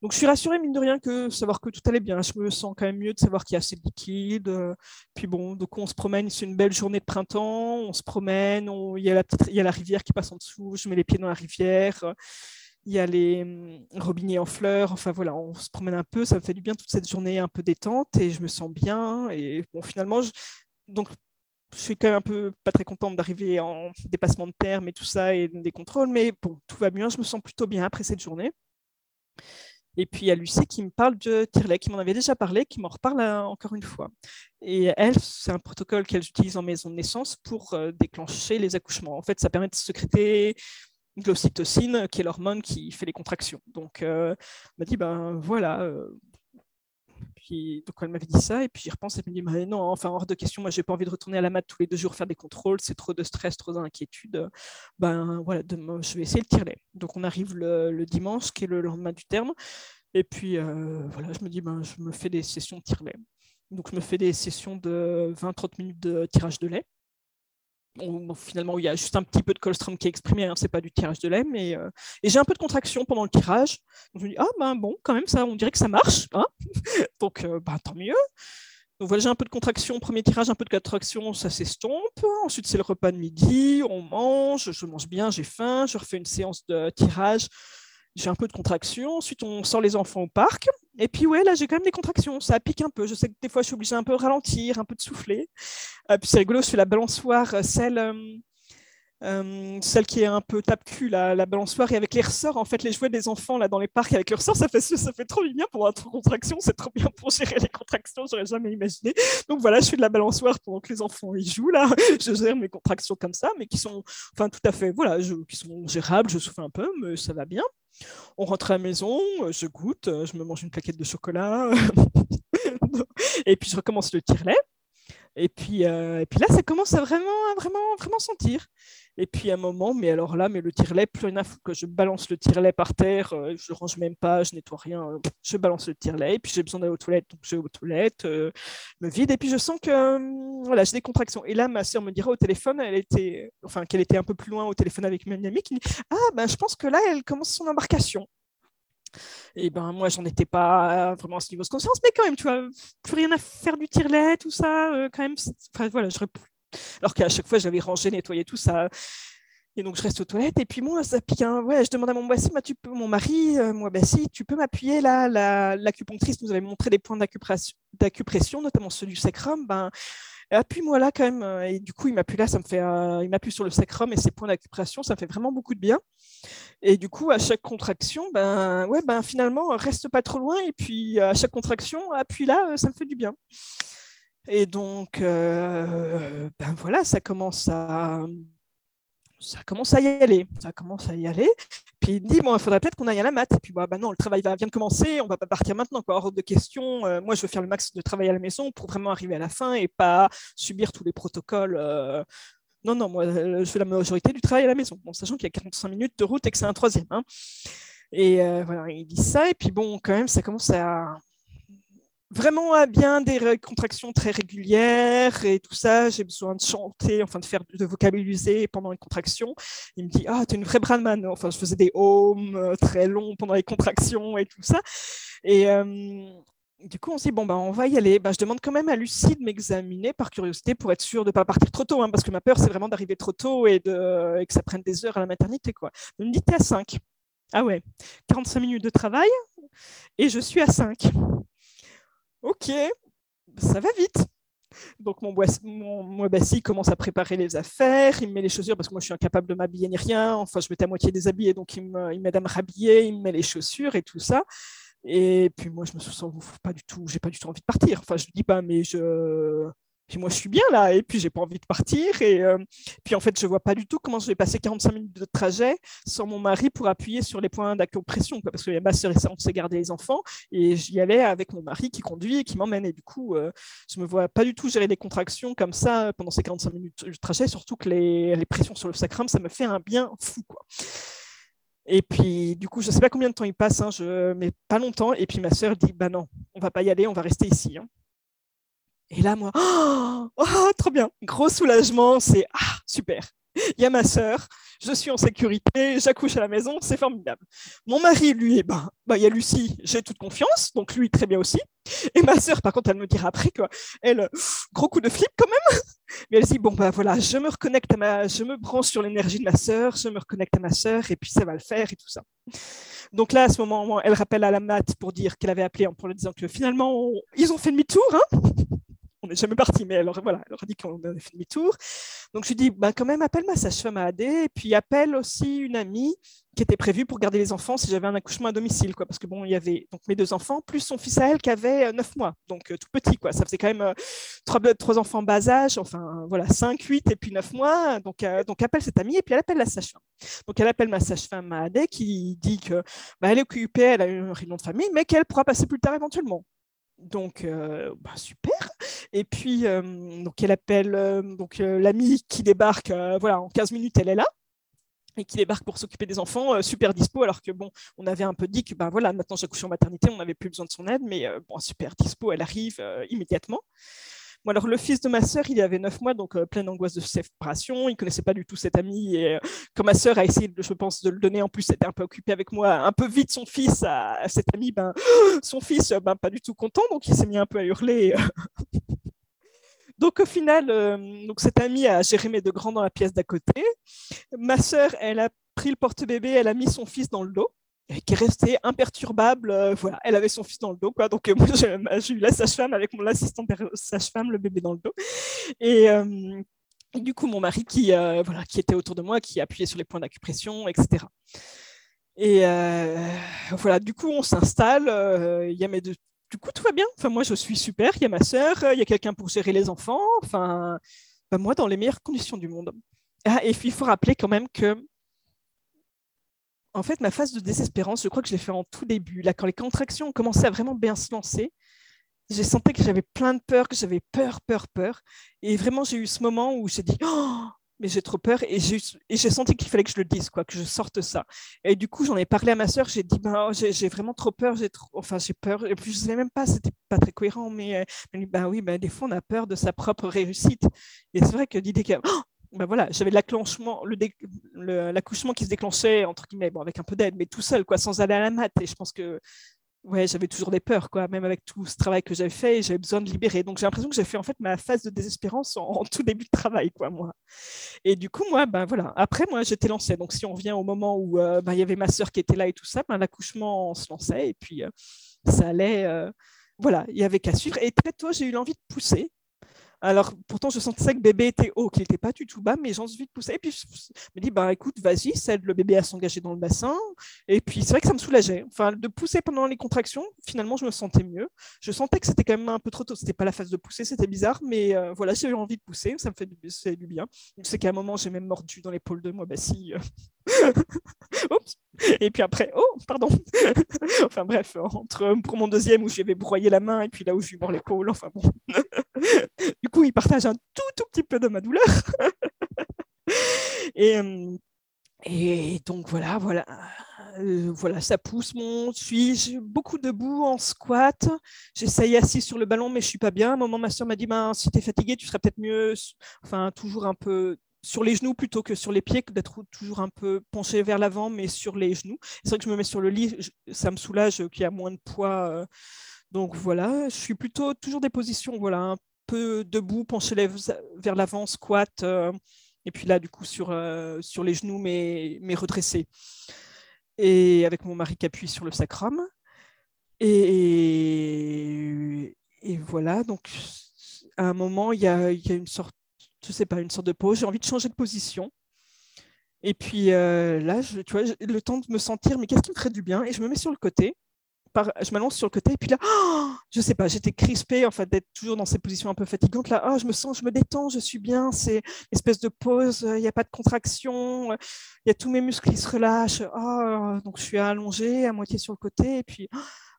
Donc je suis rassurée, mine de rien, que savoir que tout allait bien. Je me sens quand même mieux de savoir qu'il y a assez de liquide. Euh, puis bon, donc on se promène, c'est une belle journée de printemps, on se promène, il, y a la rivière qui passe en dessous, je mets les pieds dans la rivière, il y a les hum, robinets en fleurs, enfin voilà, on se promène un peu, ça me fait du bien toute cette journée un peu détente et je me sens bien. Et bon, finalement, je, donc je suis quand même un peu pas très contente d'arriver en dépassement de terme et tout ça et des contrôles, mais bon, tout va bien, je me sens plutôt bien après cette journée. Et puis il y a Lucie qui me parle de Tirlet, qui m'en avait déjà parlé, qui m'en reparle euh, encore une fois. Et elle, c'est un protocole qu'elle utilise en maison de naissance pour euh, déclencher les accouchements. En fait, ça permet de sécréter l'ocytocine, qui est l'hormone qui fait les contractions. Donc, euh, elle m'a dit, ben voilà. Donc, elle m'avait dit ça, et puis j'y repense, elle me dit, mais non, enfin, hors de question, moi, j'ai pas envie de retourner à la mat tous les deux jours faire des contrôles, c'est trop de stress, trop d'inquiétude. Ben voilà, je vais essayer le tirelet. Donc, on arrive le, dimanche, qui est le lendemain du terme, et puis, euh, voilà, je me dis, ben, je me fais des sessions de tire-lait. Donc, je me fais des sessions de 20-30 minutes de tirage de lait. Finalement, il y a juste un petit peu de colostrum qui est exprimé, hein, c'est pas du tirage de lait, mais et j'ai un peu de contraction pendant le tirage. Donc, je me dis ah ben bon, quand même ça, on dirait que ça marche, hein donc ben, tant mieux. Donc voilà, j'ai un peu de contraction, premier tirage, un peu de contraction, ça s'estompe. Ensuite, c'est le repas de midi, on mange, je mange bien, j'ai faim, je refais une séance de tirage, j'ai un peu de contraction. Ensuite, on sort les enfants au parc. Et puis, ouais, là, j'ai quand même des contractions, ça pique un peu. Je sais que des fois, je suis obligée un peu de ralentir, un peu de souffler. Euh, puis c'est rigolo, je fais la balançoire, euh, celle, euh, euh, celle qui est un peu tape-cul, la, la, balançoire, et avec les ressorts, en fait, les jouets des enfants là dans les parcs avec les ressorts, ça fait, ça fait trop bien pour être contraction, c'est trop bien pour gérer les contractions, j'aurais jamais imaginé. Donc voilà, je fais de la balançoire pendant que les enfants y jouent là, je gère mes contractions comme ça, mais qui sont, enfin, tout à fait, voilà, qui sont gérables, je souffle un peu, mais ça va bien. On rentre à la maison, je goûte, je me mange une plaquette de chocolat, et puis je recommence le tire-lait. Et puis, euh, et puis là, ça commence à vraiment, vraiment, vraiment sentir. Et puis à un moment, mais alors là, mais le tire-lait, plus rien à foutre. Je balance le tire-lait par terre, euh, je ne range même pas, je nettoie rien, euh, je balance le tire-lait. Et puis j'ai besoin d'aller aux toilettes, donc je vais aux toilettes, me vide. Et puis je sens que voilà, j'ai des contractions. Et là, ma soeur me dira au téléphone, elle était, enfin, qu'elle était un peu plus loin au téléphone avec une amie qui dit Ah, ben je pense que là, elle commence son embarcation. Et ben moi, j'en étais pas vraiment à ce niveau de conscience, mais quand même, tu vois, plus rien à faire du tirelet, tout ça, euh, quand même. Enfin, voilà, je... Alors qu'à chaque fois, j'avais rangé, nettoyé tout ça. Et donc, je reste aux toilettes. Et puis, moi, ça pique. un Ouais, je demande à mon voici, tu peux, mon mari, euh, moi, bah, si, tu peux m'appuyer là. L'acupunctrice nous avait montré des points d'acupression, notamment ceux du sacrum. Ben, appuie-moi là quand même. Euh, et du coup, il m'appuie là, ça me fait, il m'appuie sur le sacrum et ses points d'acupression, ça me fait vraiment beaucoup de bien. Et du coup, à chaque contraction, ben, ouais, ben, finalement, reste pas trop loin. Et puis, à chaque contraction, appuie là, euh, ça me fait du bien. Et donc, euh, ben voilà, ça commence à, ça commence à y aller. Ça commence à y aller. Puis il dit, bon, il faudrait peut-être qu'on aille à la mat. Et puis, bah, bah, non, le travail va, vient de commencer, on va pas partir maintenant. Quoi. Hors de question, euh, moi, je veux faire le max de travail à la maison pour vraiment arriver à la fin et pas subir tous les protocoles. Euh. Non, non, moi, euh, je fais la majorité du travail à la maison, sachant qu'il y a 45 minutes de route et que c'est un troisième. Hein. Et voilà, il dit ça. Et puis, bon, quand même, ça commence à, vraiment à bien des contractions très régulières et tout ça. J'ai besoin de chanter, enfin de faire, de vocaliser pendant les contractions. Il me dit ah tu es une vraie brandman. Enfin je faisais des ohms euh, très longs pendant les contractions et tout ça. Et euh, du coup, on s'est dit, bon, bah, on va y aller. Bah, je demande quand même à Lucie de m'examiner par curiosité pour être sûre de ne pas partir trop tôt, hein, parce que ma peur, c'est vraiment d'arriver trop tôt et, de, que ça prenne des heures à la maternité. Quoi. Elle me dit, t'es à 5. Ah ouais, 45 minutes de travail et je suis à 5 ok, ça va vite. Donc mon, mon, commence à préparer les affaires, il me met les chaussures parce que moi je suis incapable de m'habiller ni rien, enfin je m'étais à moitié déshabillée, donc il m'aide à me rhabiller, il me met les chaussures et tout ça. Et puis moi je me sens pas du tout, j'ai pas du tout envie de partir. Enfin je dis pas mais je puis moi, je suis bien là, et puis j'ai pas envie de partir. Et euh, puis en fait, je vois pas du tout comment je vais passer 45 minutes de trajet sans mon mari pour appuyer sur les points d'acupression, parce que ma soeur et ça, on s'est gardé les enfants, et j'y allais avec mon mari qui conduit et qui m'emmène. Et du coup, euh, je me vois pas du tout gérer des contractions comme ça pendant ces 45 minutes de trajet, surtout que les, les pressions sur le sacrum, ça me fait un bien fou, quoi. Et puis, du coup, je ne sais pas combien de temps il passe, hein, je... mais pas longtemps. Et puis ma soeur dit, bah non, on va pas y aller, on va rester ici. Hein. Et là, moi, oh, trop bien, gros soulagement, c'est ah, super. Il y a ma sœur, je suis en sécurité, j'accouche à la maison, c'est formidable. Mon mari, lui, ben, ben, il y a Lucie, j'ai toute confiance, donc lui, très bien aussi. Et ma sœur, par contre, elle me dira après, quoi, elle, gros coup de flip quand même. Mais elle dit, bon, ben voilà, je me reconnecte à ma, je me branche sur l'énergie de ma sœur, je me reconnecte à ma sœur, et puis ça va le faire, et tout ça. Donc là, à ce moment, elle rappelle à la mat pour dire qu'elle avait appelé en lui disant que finalement, ils ont fait demi-tour, hein on n'est jamais parti, mais elle, voilà, elle a dit qu'on avait fait demi-tour. Donc je lui dis, bah, quand même, appelle ma sage-femme à AD, et puis appelle aussi une amie qui était prévue pour garder les enfants si j'avais un accouchement à domicile, quoi, parce que bon, il y avait donc mes deux enfants, plus son fils à elle qui avait 9 euh, mois, donc euh, tout petit, quoi. Ça faisait quand même euh, trois, trois, enfants bas âge, enfin voilà, 5, 8 et puis 9 mois. Donc, donc appelle cette amie, et puis elle appelle la sage-femme. Donc elle appelle ma sage-femme à AD qui dit que bah, elle est occupée, elle a une réunion de famille, mais qu'elle pourra passer plus tard éventuellement. Donc, euh, bah, super. Et puis, euh, elle appelle euh, donc l'amie qui débarque. voilà, en 15 minutes, elle est là et qui débarque pour s'occuper des enfants, super dispo, alors que bon, on avait un peu dit que ben voilà, maintenant j'accouche en maternité, on n'avait plus besoin de son aide, mais bon, super dispo, elle arrive immédiatement. Alors, le fils de ma sœur, il avait 9 mois, donc plein d'angoisse de séparation. Il connaissait pas du tout cet ami. Et quand ma sœur a essayé, je pense, de le donner, en plus, était un peu occupée avec moi, un peu vite son fils à, cet ami, ben, son fils, ben, pas du tout content, donc il s'est mis un peu à hurler. Donc au final, donc cet ami a géré mes deux grands dans la pièce d'à côté. Ma sœur, elle a pris le porte-bébé, elle a mis son fils dans le dos qui est resté imperturbable. Euh, voilà, elle avait son fils dans le dos, quoi. Donc euh, moi, j'ai eu la sage-femme avec mon assistant sage-femme, le bébé dans le dos. Et, euh, du coup, mon mari qui, voilà, qui était autour de moi, qui appuyait sur les points d'acupression, etc. Et voilà, du coup, on s'installe. Il y a mes deux... Du coup, tout va bien. Enfin, moi, je suis super. Il y a ma sœur, il y a quelqu'un pour gérer les enfants. Enfin, ben, moi, dans les meilleures conditions du monde. Ah, et puis, il faut rappeler quand même que en fait, ma phase de désespérance, je crois que je l'ai fait en tout début. Là, quand les contractions ont commencé à vraiment bien se lancer, j'ai senti que j'avais plein de peur, que j'avais peur, peur, peur. Et vraiment, j'ai eu ce moment où j'ai dit, oh, mais j'ai trop peur. Et j'ai senti qu'il fallait que je le dise, quoi, que je sorte ça. Et du coup, j'en ai parlé à ma soeur. J'ai dit, ben, j'ai vraiment trop peur. J'ai trop... Enfin, j'ai peur. Et puis, je ne savais même pas, c'était pas très cohérent. Mais m'a dit, ben oui, ben, des fois, on a peur de sa propre réussite. Et c'est vrai que l'idée que oh, ben voilà, j'avais l'accouchement, le, qui se déclenchait entre guillemets, bon, avec un peu d'aide, mais tout seul, quoi, sans aller à la mat. Et je pense que ouais, j'avais toujours des peurs, quoi, même avec tout ce travail que j'avais fait, j'avais besoin de libérer. Donc j'ai l'impression que j'ai fait en fait ma phase de désespérance en, tout début de travail, quoi, moi. Et du coup, moi, ben voilà. Après, moi, j'étais lancée. Donc si on vient au moment où euh, ben, il y avait ma sœur qui était là et tout ça, ben, l'accouchement se lançait et puis euh, ça allait. Euh, voilà, il y avait qu'à suivre. Et très tôt, j'ai eu l'envie de pousser. Alors, pourtant, je sentais que bébé était haut, qu'il n'était pas du tout bas, mais j'ai envie de pousser. Et puis, je me dis, bah, écoute, vas-y, cède le bébé à s'engager dans le bassin. Et puis, c'est vrai que ça me soulageait. Enfin, de pousser pendant les contractions, finalement, je me sentais mieux. Je sentais que c'était quand même un peu trop tôt. C'était pas la phase de pousser, c'était bizarre, mais euh, voilà, j'ai eu envie de pousser. Ça me fait du, du bien. C'est qu'à un moment, j'ai même mordu dans l'épaule de moi. Bah, si. Euh. Oups. Et puis après, oh, pardon. enfin bref, entre pour mon deuxième où j'avais broyé la main et puis là où lui mords l'épaule, enfin bon. du coup, il partage un tout, tout petit peu de ma douleur. et, euh, et donc voilà, voilà. Euh, voilà, ça pousse, mon suis beaucoup debout en squat. J'essaye assis sur le ballon, mais je suis pas bien. À un moment, ma soeur m'a dit ben, si tu es fatigué, tu serais peut-être mieux, enfin, toujours un peu sur les genoux plutôt que sur les pieds, d'être toujours un peu penché vers l'avant, mais sur les genoux. C'est vrai que je me mets sur le lit, ça me soulage qu'il y a moins de poids. Euh. Donc voilà, je suis plutôt toujours des positions, voilà, un peu debout, penché vers l'avant, squat, euh, et puis là, du coup, sur, euh, sur les genoux, mais, mais redressé. Et avec mon mari qui appuie sur le sacrum. Et, et voilà, donc à un moment, il y a, y a une sorte je sais pas, une sorte de pause, j'ai envie de changer de position. Et puis euh, là, je, tu vois, le temps de me sentir, mais qu'est-ce qui me ferait du bien? Et je me mets sur le côté, je m'allonge sur le côté, et puis là, oh, je sais pas, j'étais crispée en fait d'être toujours dans ces positions un peu fatigantes. Là, oh, je me sens, je me détends, je suis bien, c'est espèce de pause, il n'y a pas de contraction, il y a tous mes muscles qui se relâchent. Oh, donc je suis allongée à moitié sur le côté, et puis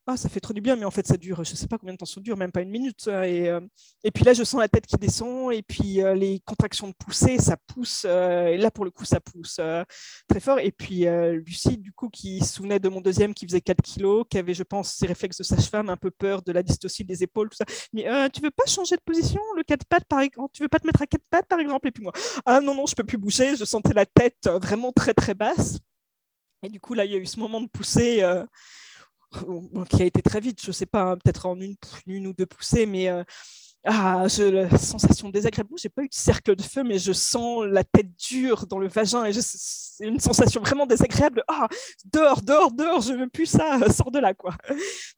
ah, ça fait trop du bien, mais en fait, ça dure, je ne sais pas combien de temps ça dure, même pas une minute. Et, euh, et puis là, je sens la tête qui descend, et puis euh, les contractions de poussée, ça pousse. Euh, et là, pour le coup, ça pousse très fort. Et puis Lucie, du coup, qui se souvenait de mon deuxième qui faisait 4 kilos, qui avait, je pense, ses réflexes de sage-femme, un peu peur de la dystocie des épaules, tout ça. Mais tu veux pas changer de position, le 4 pattes, par exemple Tu veux pas te mettre à 4 pattes, par exemple Et puis moi, ah non, non, je peux plus bouger. Je sentais la tête vraiment très, très basse. Et du coup, là, il y a eu ce moment de poussée qui a été très vite, je ne sais pas, peut-être en une, une, ou deux poussées, mais euh, ah, la sensation désagréable. Je n'ai pas eu de cercle de feu, mais je sens la tête dure dans le vagin et c'est une sensation vraiment désagréable. Ah, dehors, dehors, dehors, je veux plus ça, sors de là, quoi.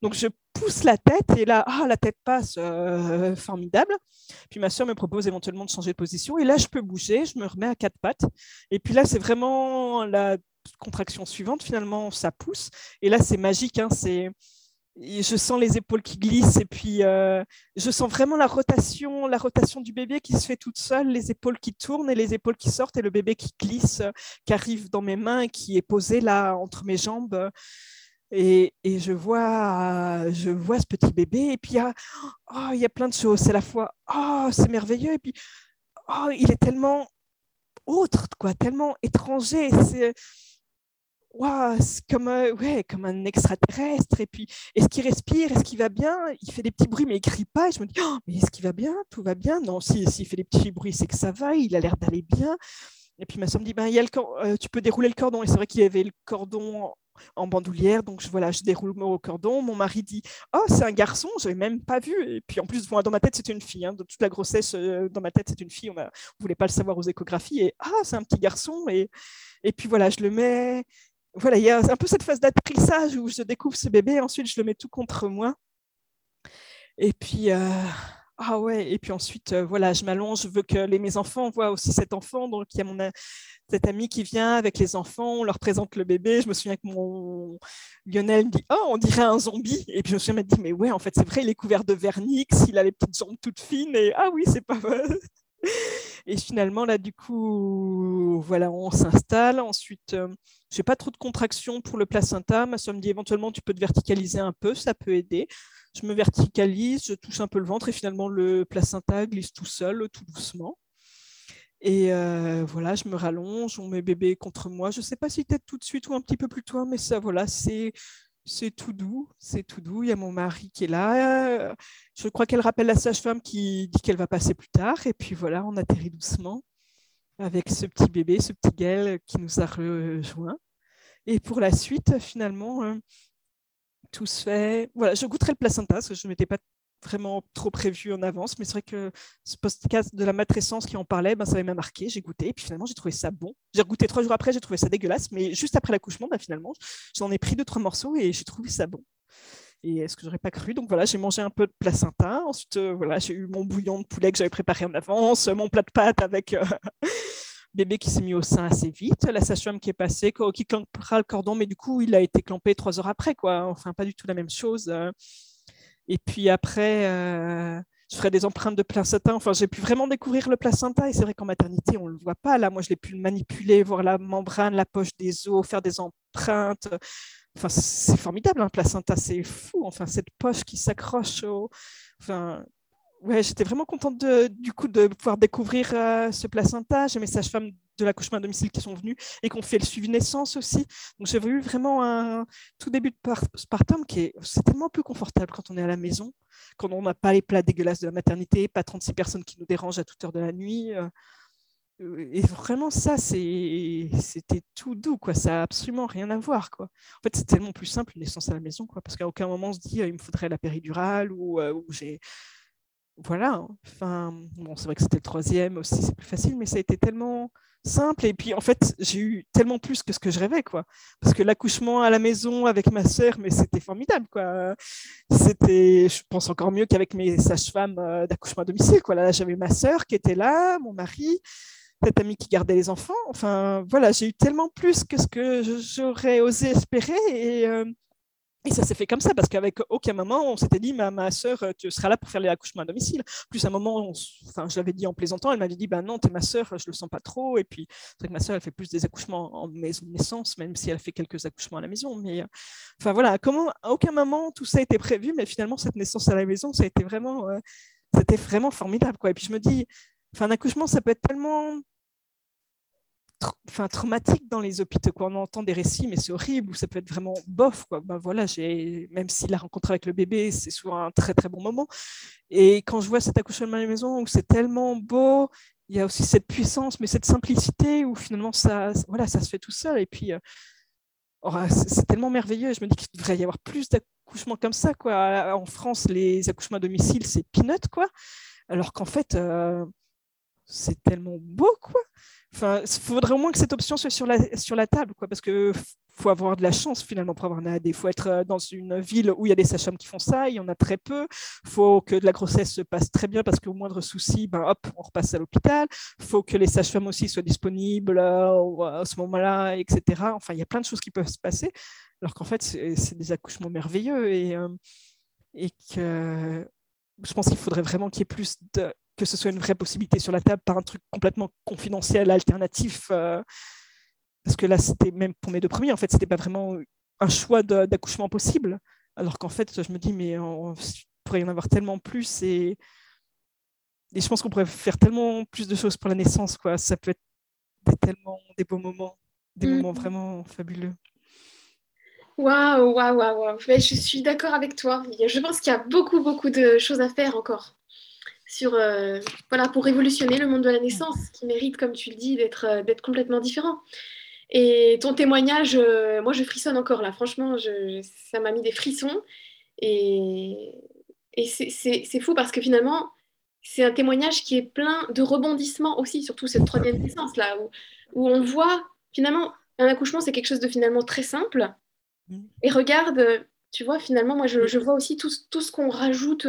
Donc je pousse la tête et là, ah, la tête passe, euh, formidable. Puis ma soeur me propose éventuellement de changer de position et là, je peux bouger, je me remets à quatre pattes. Et puis là, c'est vraiment la contraction suivante, finalement, ça pousse. Et là, c'est magique. Hein, c'est je sens les épaules qui glissent et puis euh, je sens vraiment la rotation, la rotation du bébé qui se fait toute seule, les épaules qui tournent et les épaules qui sortent et le bébé qui glisse, qui arrive dans mes mains et qui est posé là entre mes jambes. Et, je, vois, je vois ce petit bébé et puis il y a, oh, y a plein de choses. C'est la fois, oh, c'est merveilleux et puis oh, il est tellement autre, quoi, tellement étranger. C'est comme, ouais, comme un extraterrestre. Et puis, est-ce qu'il respire Est-ce qu'il va bien? Il fait des petits bruits, mais il crie pas. Et je me dis, oh, mais est-ce qu'il va bien? Tout va bien? Non, s'il si, fait des petits bruits, c'est que ça va. Il a l'air d'aller bien. Et puis ma soeur me dit, ben, il y a le euh, tu peux dérouler le cordon. Et c'est vrai qu'il y avait le cordon en bandoulière. Donc je, voilà, je déroule au cordon. Mon mari dit Oh, c'est un garçon, je n'avais même pas vu. Et puis en plus, dans ma tête, c'était une fille. Hein. De toute la grossesse, euh, dans ma tête, c'est une fille. On ne voulait pas le savoir aux échographies. Et ah, c'est un petit garçon. Et, et puis voilà, je le mets. Voilà, il y a un peu cette phase d'attrissage où je découvre ce bébé. Ensuite, je le mets tout contre moi. Et puis. Euh, ah ouais, et puis ensuite, euh, voilà, je m'allonge, je veux que les, mes enfants voient aussi cet enfant. Donc, il y a mon, cet ami qui vient avec les enfants, on leur présente le bébé. Je me souviens que mon Lionel me dit Oh, on dirait un zombie. Et puis je me suis dit Mais ouais, en fait, c'est vrai, il est couvert de vernix, il a les petites jambes toutes fines. Et ah oui, c'est pas vrai. Et finalement, là, du coup, voilà, on s'installe. Ensuite, euh, je n'ai pas trop de contraction pour le placenta. Ma soeur me dit éventuellement, tu peux te verticaliser un peu, ça peut aider. Je me verticalise, je touche un peu le ventre et finalement, le placenta glisse tout seul, tout doucement. Et euh, voilà, je me rallonge, on met bébé contre moi. Je ne sais pas si peut-être tout de suite ou un petit peu plus tôt, mais ça, voilà, c'est c'est tout doux, c'est tout doux. Il y a mon mari qui est là. Je crois qu'elle rappelle la sage-femme qui dit qu'elle va passer plus tard. Et puis voilà, on atterrit doucement avec ce petit bébé, ce petit Gaël qui nous a rejoint. Et pour la suite, finalement, euh, tout se fait. Voilà, je goûterai le placenta parce que je ne m'étais pas vraiment trop prévu en avance, mais c'est vrai que ce podcast de la matrescence qui en parlait, ben, ça m'a marqué, j'ai goûté, et puis finalement j'ai trouvé ça bon. J'ai goûté trois jours après, j'ai trouvé ça dégueulasse, mais juste après l'accouchement, ben, finalement, j'en ai pris deux, trois morceaux et j'ai trouvé ça bon. Et est-ce que j'aurais pas cru? Donc voilà, j'ai mangé un peu de placenta. Ensuite, euh, voilà, j'ai eu mon bouillon de poulet que j'avais préparé en avance, mon plat de pâtes avec euh, bébé qui s'est mis au sein assez vite, la sage-femme qui est passée, qui clampera le cordon, mais du coup, il a été clampé trois heures après, quoi. Enfin, pas du tout la même chose. Et puis après, euh, je ferai des empreintes de placenta. Enfin, j'ai pu vraiment découvrir le placenta. Et c'est vrai qu'en maternité, on ne le voit pas. Là, moi, je l'ai pu le manipuler, voir la membrane, la poche des os, faire des empreintes. Enfin, c'est formidable, un hein, placenta. C'est fou. Enfin, cette poche qui s'accroche au. Enfin, ouais, j'étais vraiment contente de, du coup de pouvoir découvrir euh, ce placenta. J'ai mes sages-femmes de l'accouchement à domicile qui sont venus et qu'on fait le suivi naissance aussi. Donc j'ai vu vraiment un tout début de postpartum qui est c'est tellement plus confortable quand on est à la maison, quand on n'a pas les plats dégueulasses de la maternité, pas 36 personnes qui nous dérangent à toute heure de la nuit. Euh, et vraiment ça c'était tout doux quoi ça n'a absolument rien à voir quoi en fait c'est tellement plus simple une naissance à la maison quoi parce qu'à aucun moment on se dit euh, il me faudrait la péridurale euh, ou j'ai voilà enfin bon c'est vrai que c'était le troisième aussi c'est plus facile mais ça a été tellement simple. Et puis, en fait, j'ai eu tellement plus que ce que je rêvais, quoi. Parce que l'accouchement à la maison avec ma sœur, mais c'était formidable, quoi. C'était, je pense, encore mieux qu'avec mes sages-femmes euh, d'accouchement à domicile, quoi. Là, j'avais ma sœur qui était là, mon mari, cette amie qui gardait les enfants. Enfin, voilà, j'ai eu tellement plus que ce que j'aurais osé espérer. Et, euh, et ça s'est fait comme ça, parce qu'avec aucun moment, on s'était dit, ma, ma soeur, tu seras là pour faire les accouchements à domicile. Plus à un moment, enfin, je l'avais dit en plaisantant, elle m'avait dit, ben non, tu es ma soeur, je le sens pas trop. Et puis, c'est vrai que ma soeur, elle fait plus des accouchements en maison de naissance, même si elle fait quelques accouchements à la maison. Mais, enfin voilà, comment, à aucun moment, tout ça été prévu, mais finalement, cette naissance à la maison, ça a été vraiment, euh, c'était vraiment formidable, quoi. Et puis, je me dis, un accouchement, ça peut être tellement traumatique dans les hôpitaux. Quoi. On entend des récits, mais c'est horrible, ou ça peut être vraiment bof. Quoi. Ben, voilà, même si la rencontre avec le bébé, c'est souvent un très très bon moment. Et quand je vois cet accouchement à la maison, où c'est tellement beau, il y a aussi cette puissance, mais cette simplicité, où finalement ça, voilà, ça se fait tout seul. Et puis, euh, oh, c'est tellement merveilleux. Je me dis qu'il devrait y avoir plus d'accouchements comme ça. Quoi. En France, les accouchements à domicile, c'est peanut, quoi. Alors qu'en fait, euh, c'est tellement beau, quoi. Enfin, faudrait au moins que cette option soit sur la, sur la table, quoi, parce que faut avoir de la chance finalement pour avoir un AD. Il faut être euh, dans une ville où il y a des sages-femmes qui font ça, il y en a très peu. Il faut que la grossesse se passe très bien parce qu'au moindre souci, ben, hop, on repasse à l'hôpital. Il faut que les sages-femmes aussi soient disponibles euh, à ce moment-là, etc. Enfin, il y a plein de choses qui peuvent se passer, alors qu'en fait, c'est des accouchements merveilleux et, euh, je pense qu'il faudrait vraiment qu'il y ait plus de que ce soit une vraie possibilité sur la table, pas un truc complètement confidentiel, alternatif. Euh, parce que là, c'était même pour mes deux premiers, en fait, c'était pas vraiment un choix d'accouchement possible. Alors qu'en fait, je me dis, mais il pourrait y en avoir tellement plus et, et je pense qu'on pourrait faire tellement plus de choses pour la naissance. Quoi. Ça peut être des, tellement des beaux moments, des mm. moments vraiment fabuleux. Waouh, waouh, waouh, waouh. Mais Je suis d'accord avec toi. Je pense qu'il y a beaucoup, beaucoup de choses à faire encore sur, euh, voilà, pour révolutionner le monde de la naissance, qui mérite, comme tu le dis, d'être euh, d'être complètement différent. Et ton témoignage, euh, moi, je frissonne encore là. Franchement, je, ça m'a mis des frissons. Et, et c'est fou parce que finalement, c'est un témoignage qui est plein de rebondissements aussi, surtout cette troisième naissance là, où, où on voit finalement un accouchement, c'est quelque chose de finalement très simple. Mm. Et regarde, tu vois, finalement, moi, je, je vois aussi tout, tout ce qu'on rajoute,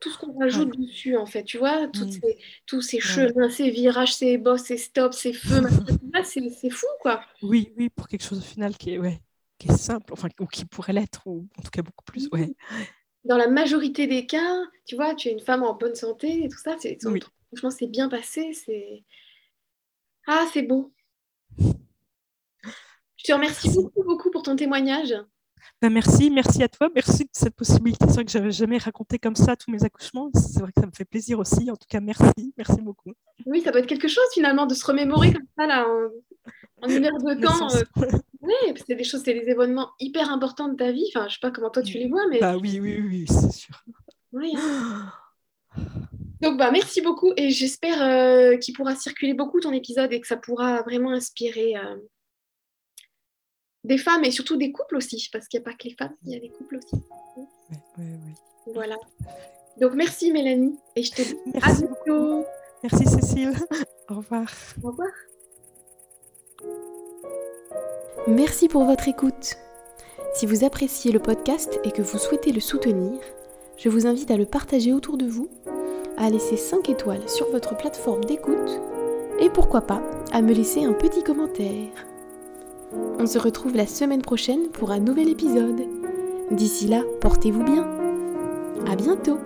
tout ce qu'on rajoute dessus, en fait. Tu vois, toutes Mm. ces- tous ces Ouais. chemins, ces virages, ces bosses, ces stops, ces feux, c'est c'est fou, quoi. Oui, oui, pour quelque chose au final qui est, ouais, qui est simple, enfin, ou qui pourrait l'être, ou en tout cas beaucoup plus. Ouais. Dans la majorité des cas, tu vois, tu es une femme en bonne santé et tout ça, c'est, Oui. franchement, c'est bien passé, c'est... Ah, c'est beau. Je te remercie Merci. beaucoup, beaucoup pour ton témoignage. Ben, merci, merci à toi, merci de cette possibilité. C'est vrai que j'avais jamais raconté comme ça tous mes accouchements. C'est vrai que ça me fait plaisir aussi. En tout cas, merci, merci beaucoup. Oui, ça doit être quelque chose, finalement, de se remémorer comme ça, là, en, en une heure de temps. Euh, Oui, c'est des choses, c'est des événements hyper importants de ta vie. Enfin, je sais pas comment toi tu les vois, mais Bah oui, oui, oui, oui, c'est sûr. oui. hein. Donc bah merci beaucoup et j'espère euh, qu'il pourra circuler beaucoup ton épisode et que ça pourra vraiment inspirer euh, des femmes et surtout des couples aussi, parce qu'il n'y a pas que les femmes, il y a des couples aussi. Ouais, ouais, ouais. Voilà. Donc merci Mélanie et je te dis à Merci beaucoup. bientôt. Merci Cécile. Au revoir. Au revoir. Merci pour votre écoute. Si vous appréciez le podcast et que vous souhaitez le soutenir, je vous invite à le partager autour de vous, à laisser 5 étoiles sur votre plateforme d'écoute et pourquoi pas à me laisser un petit commentaire. On se retrouve la semaine prochaine pour un nouvel épisode. D'ici là, portez-vous bien. À bientôt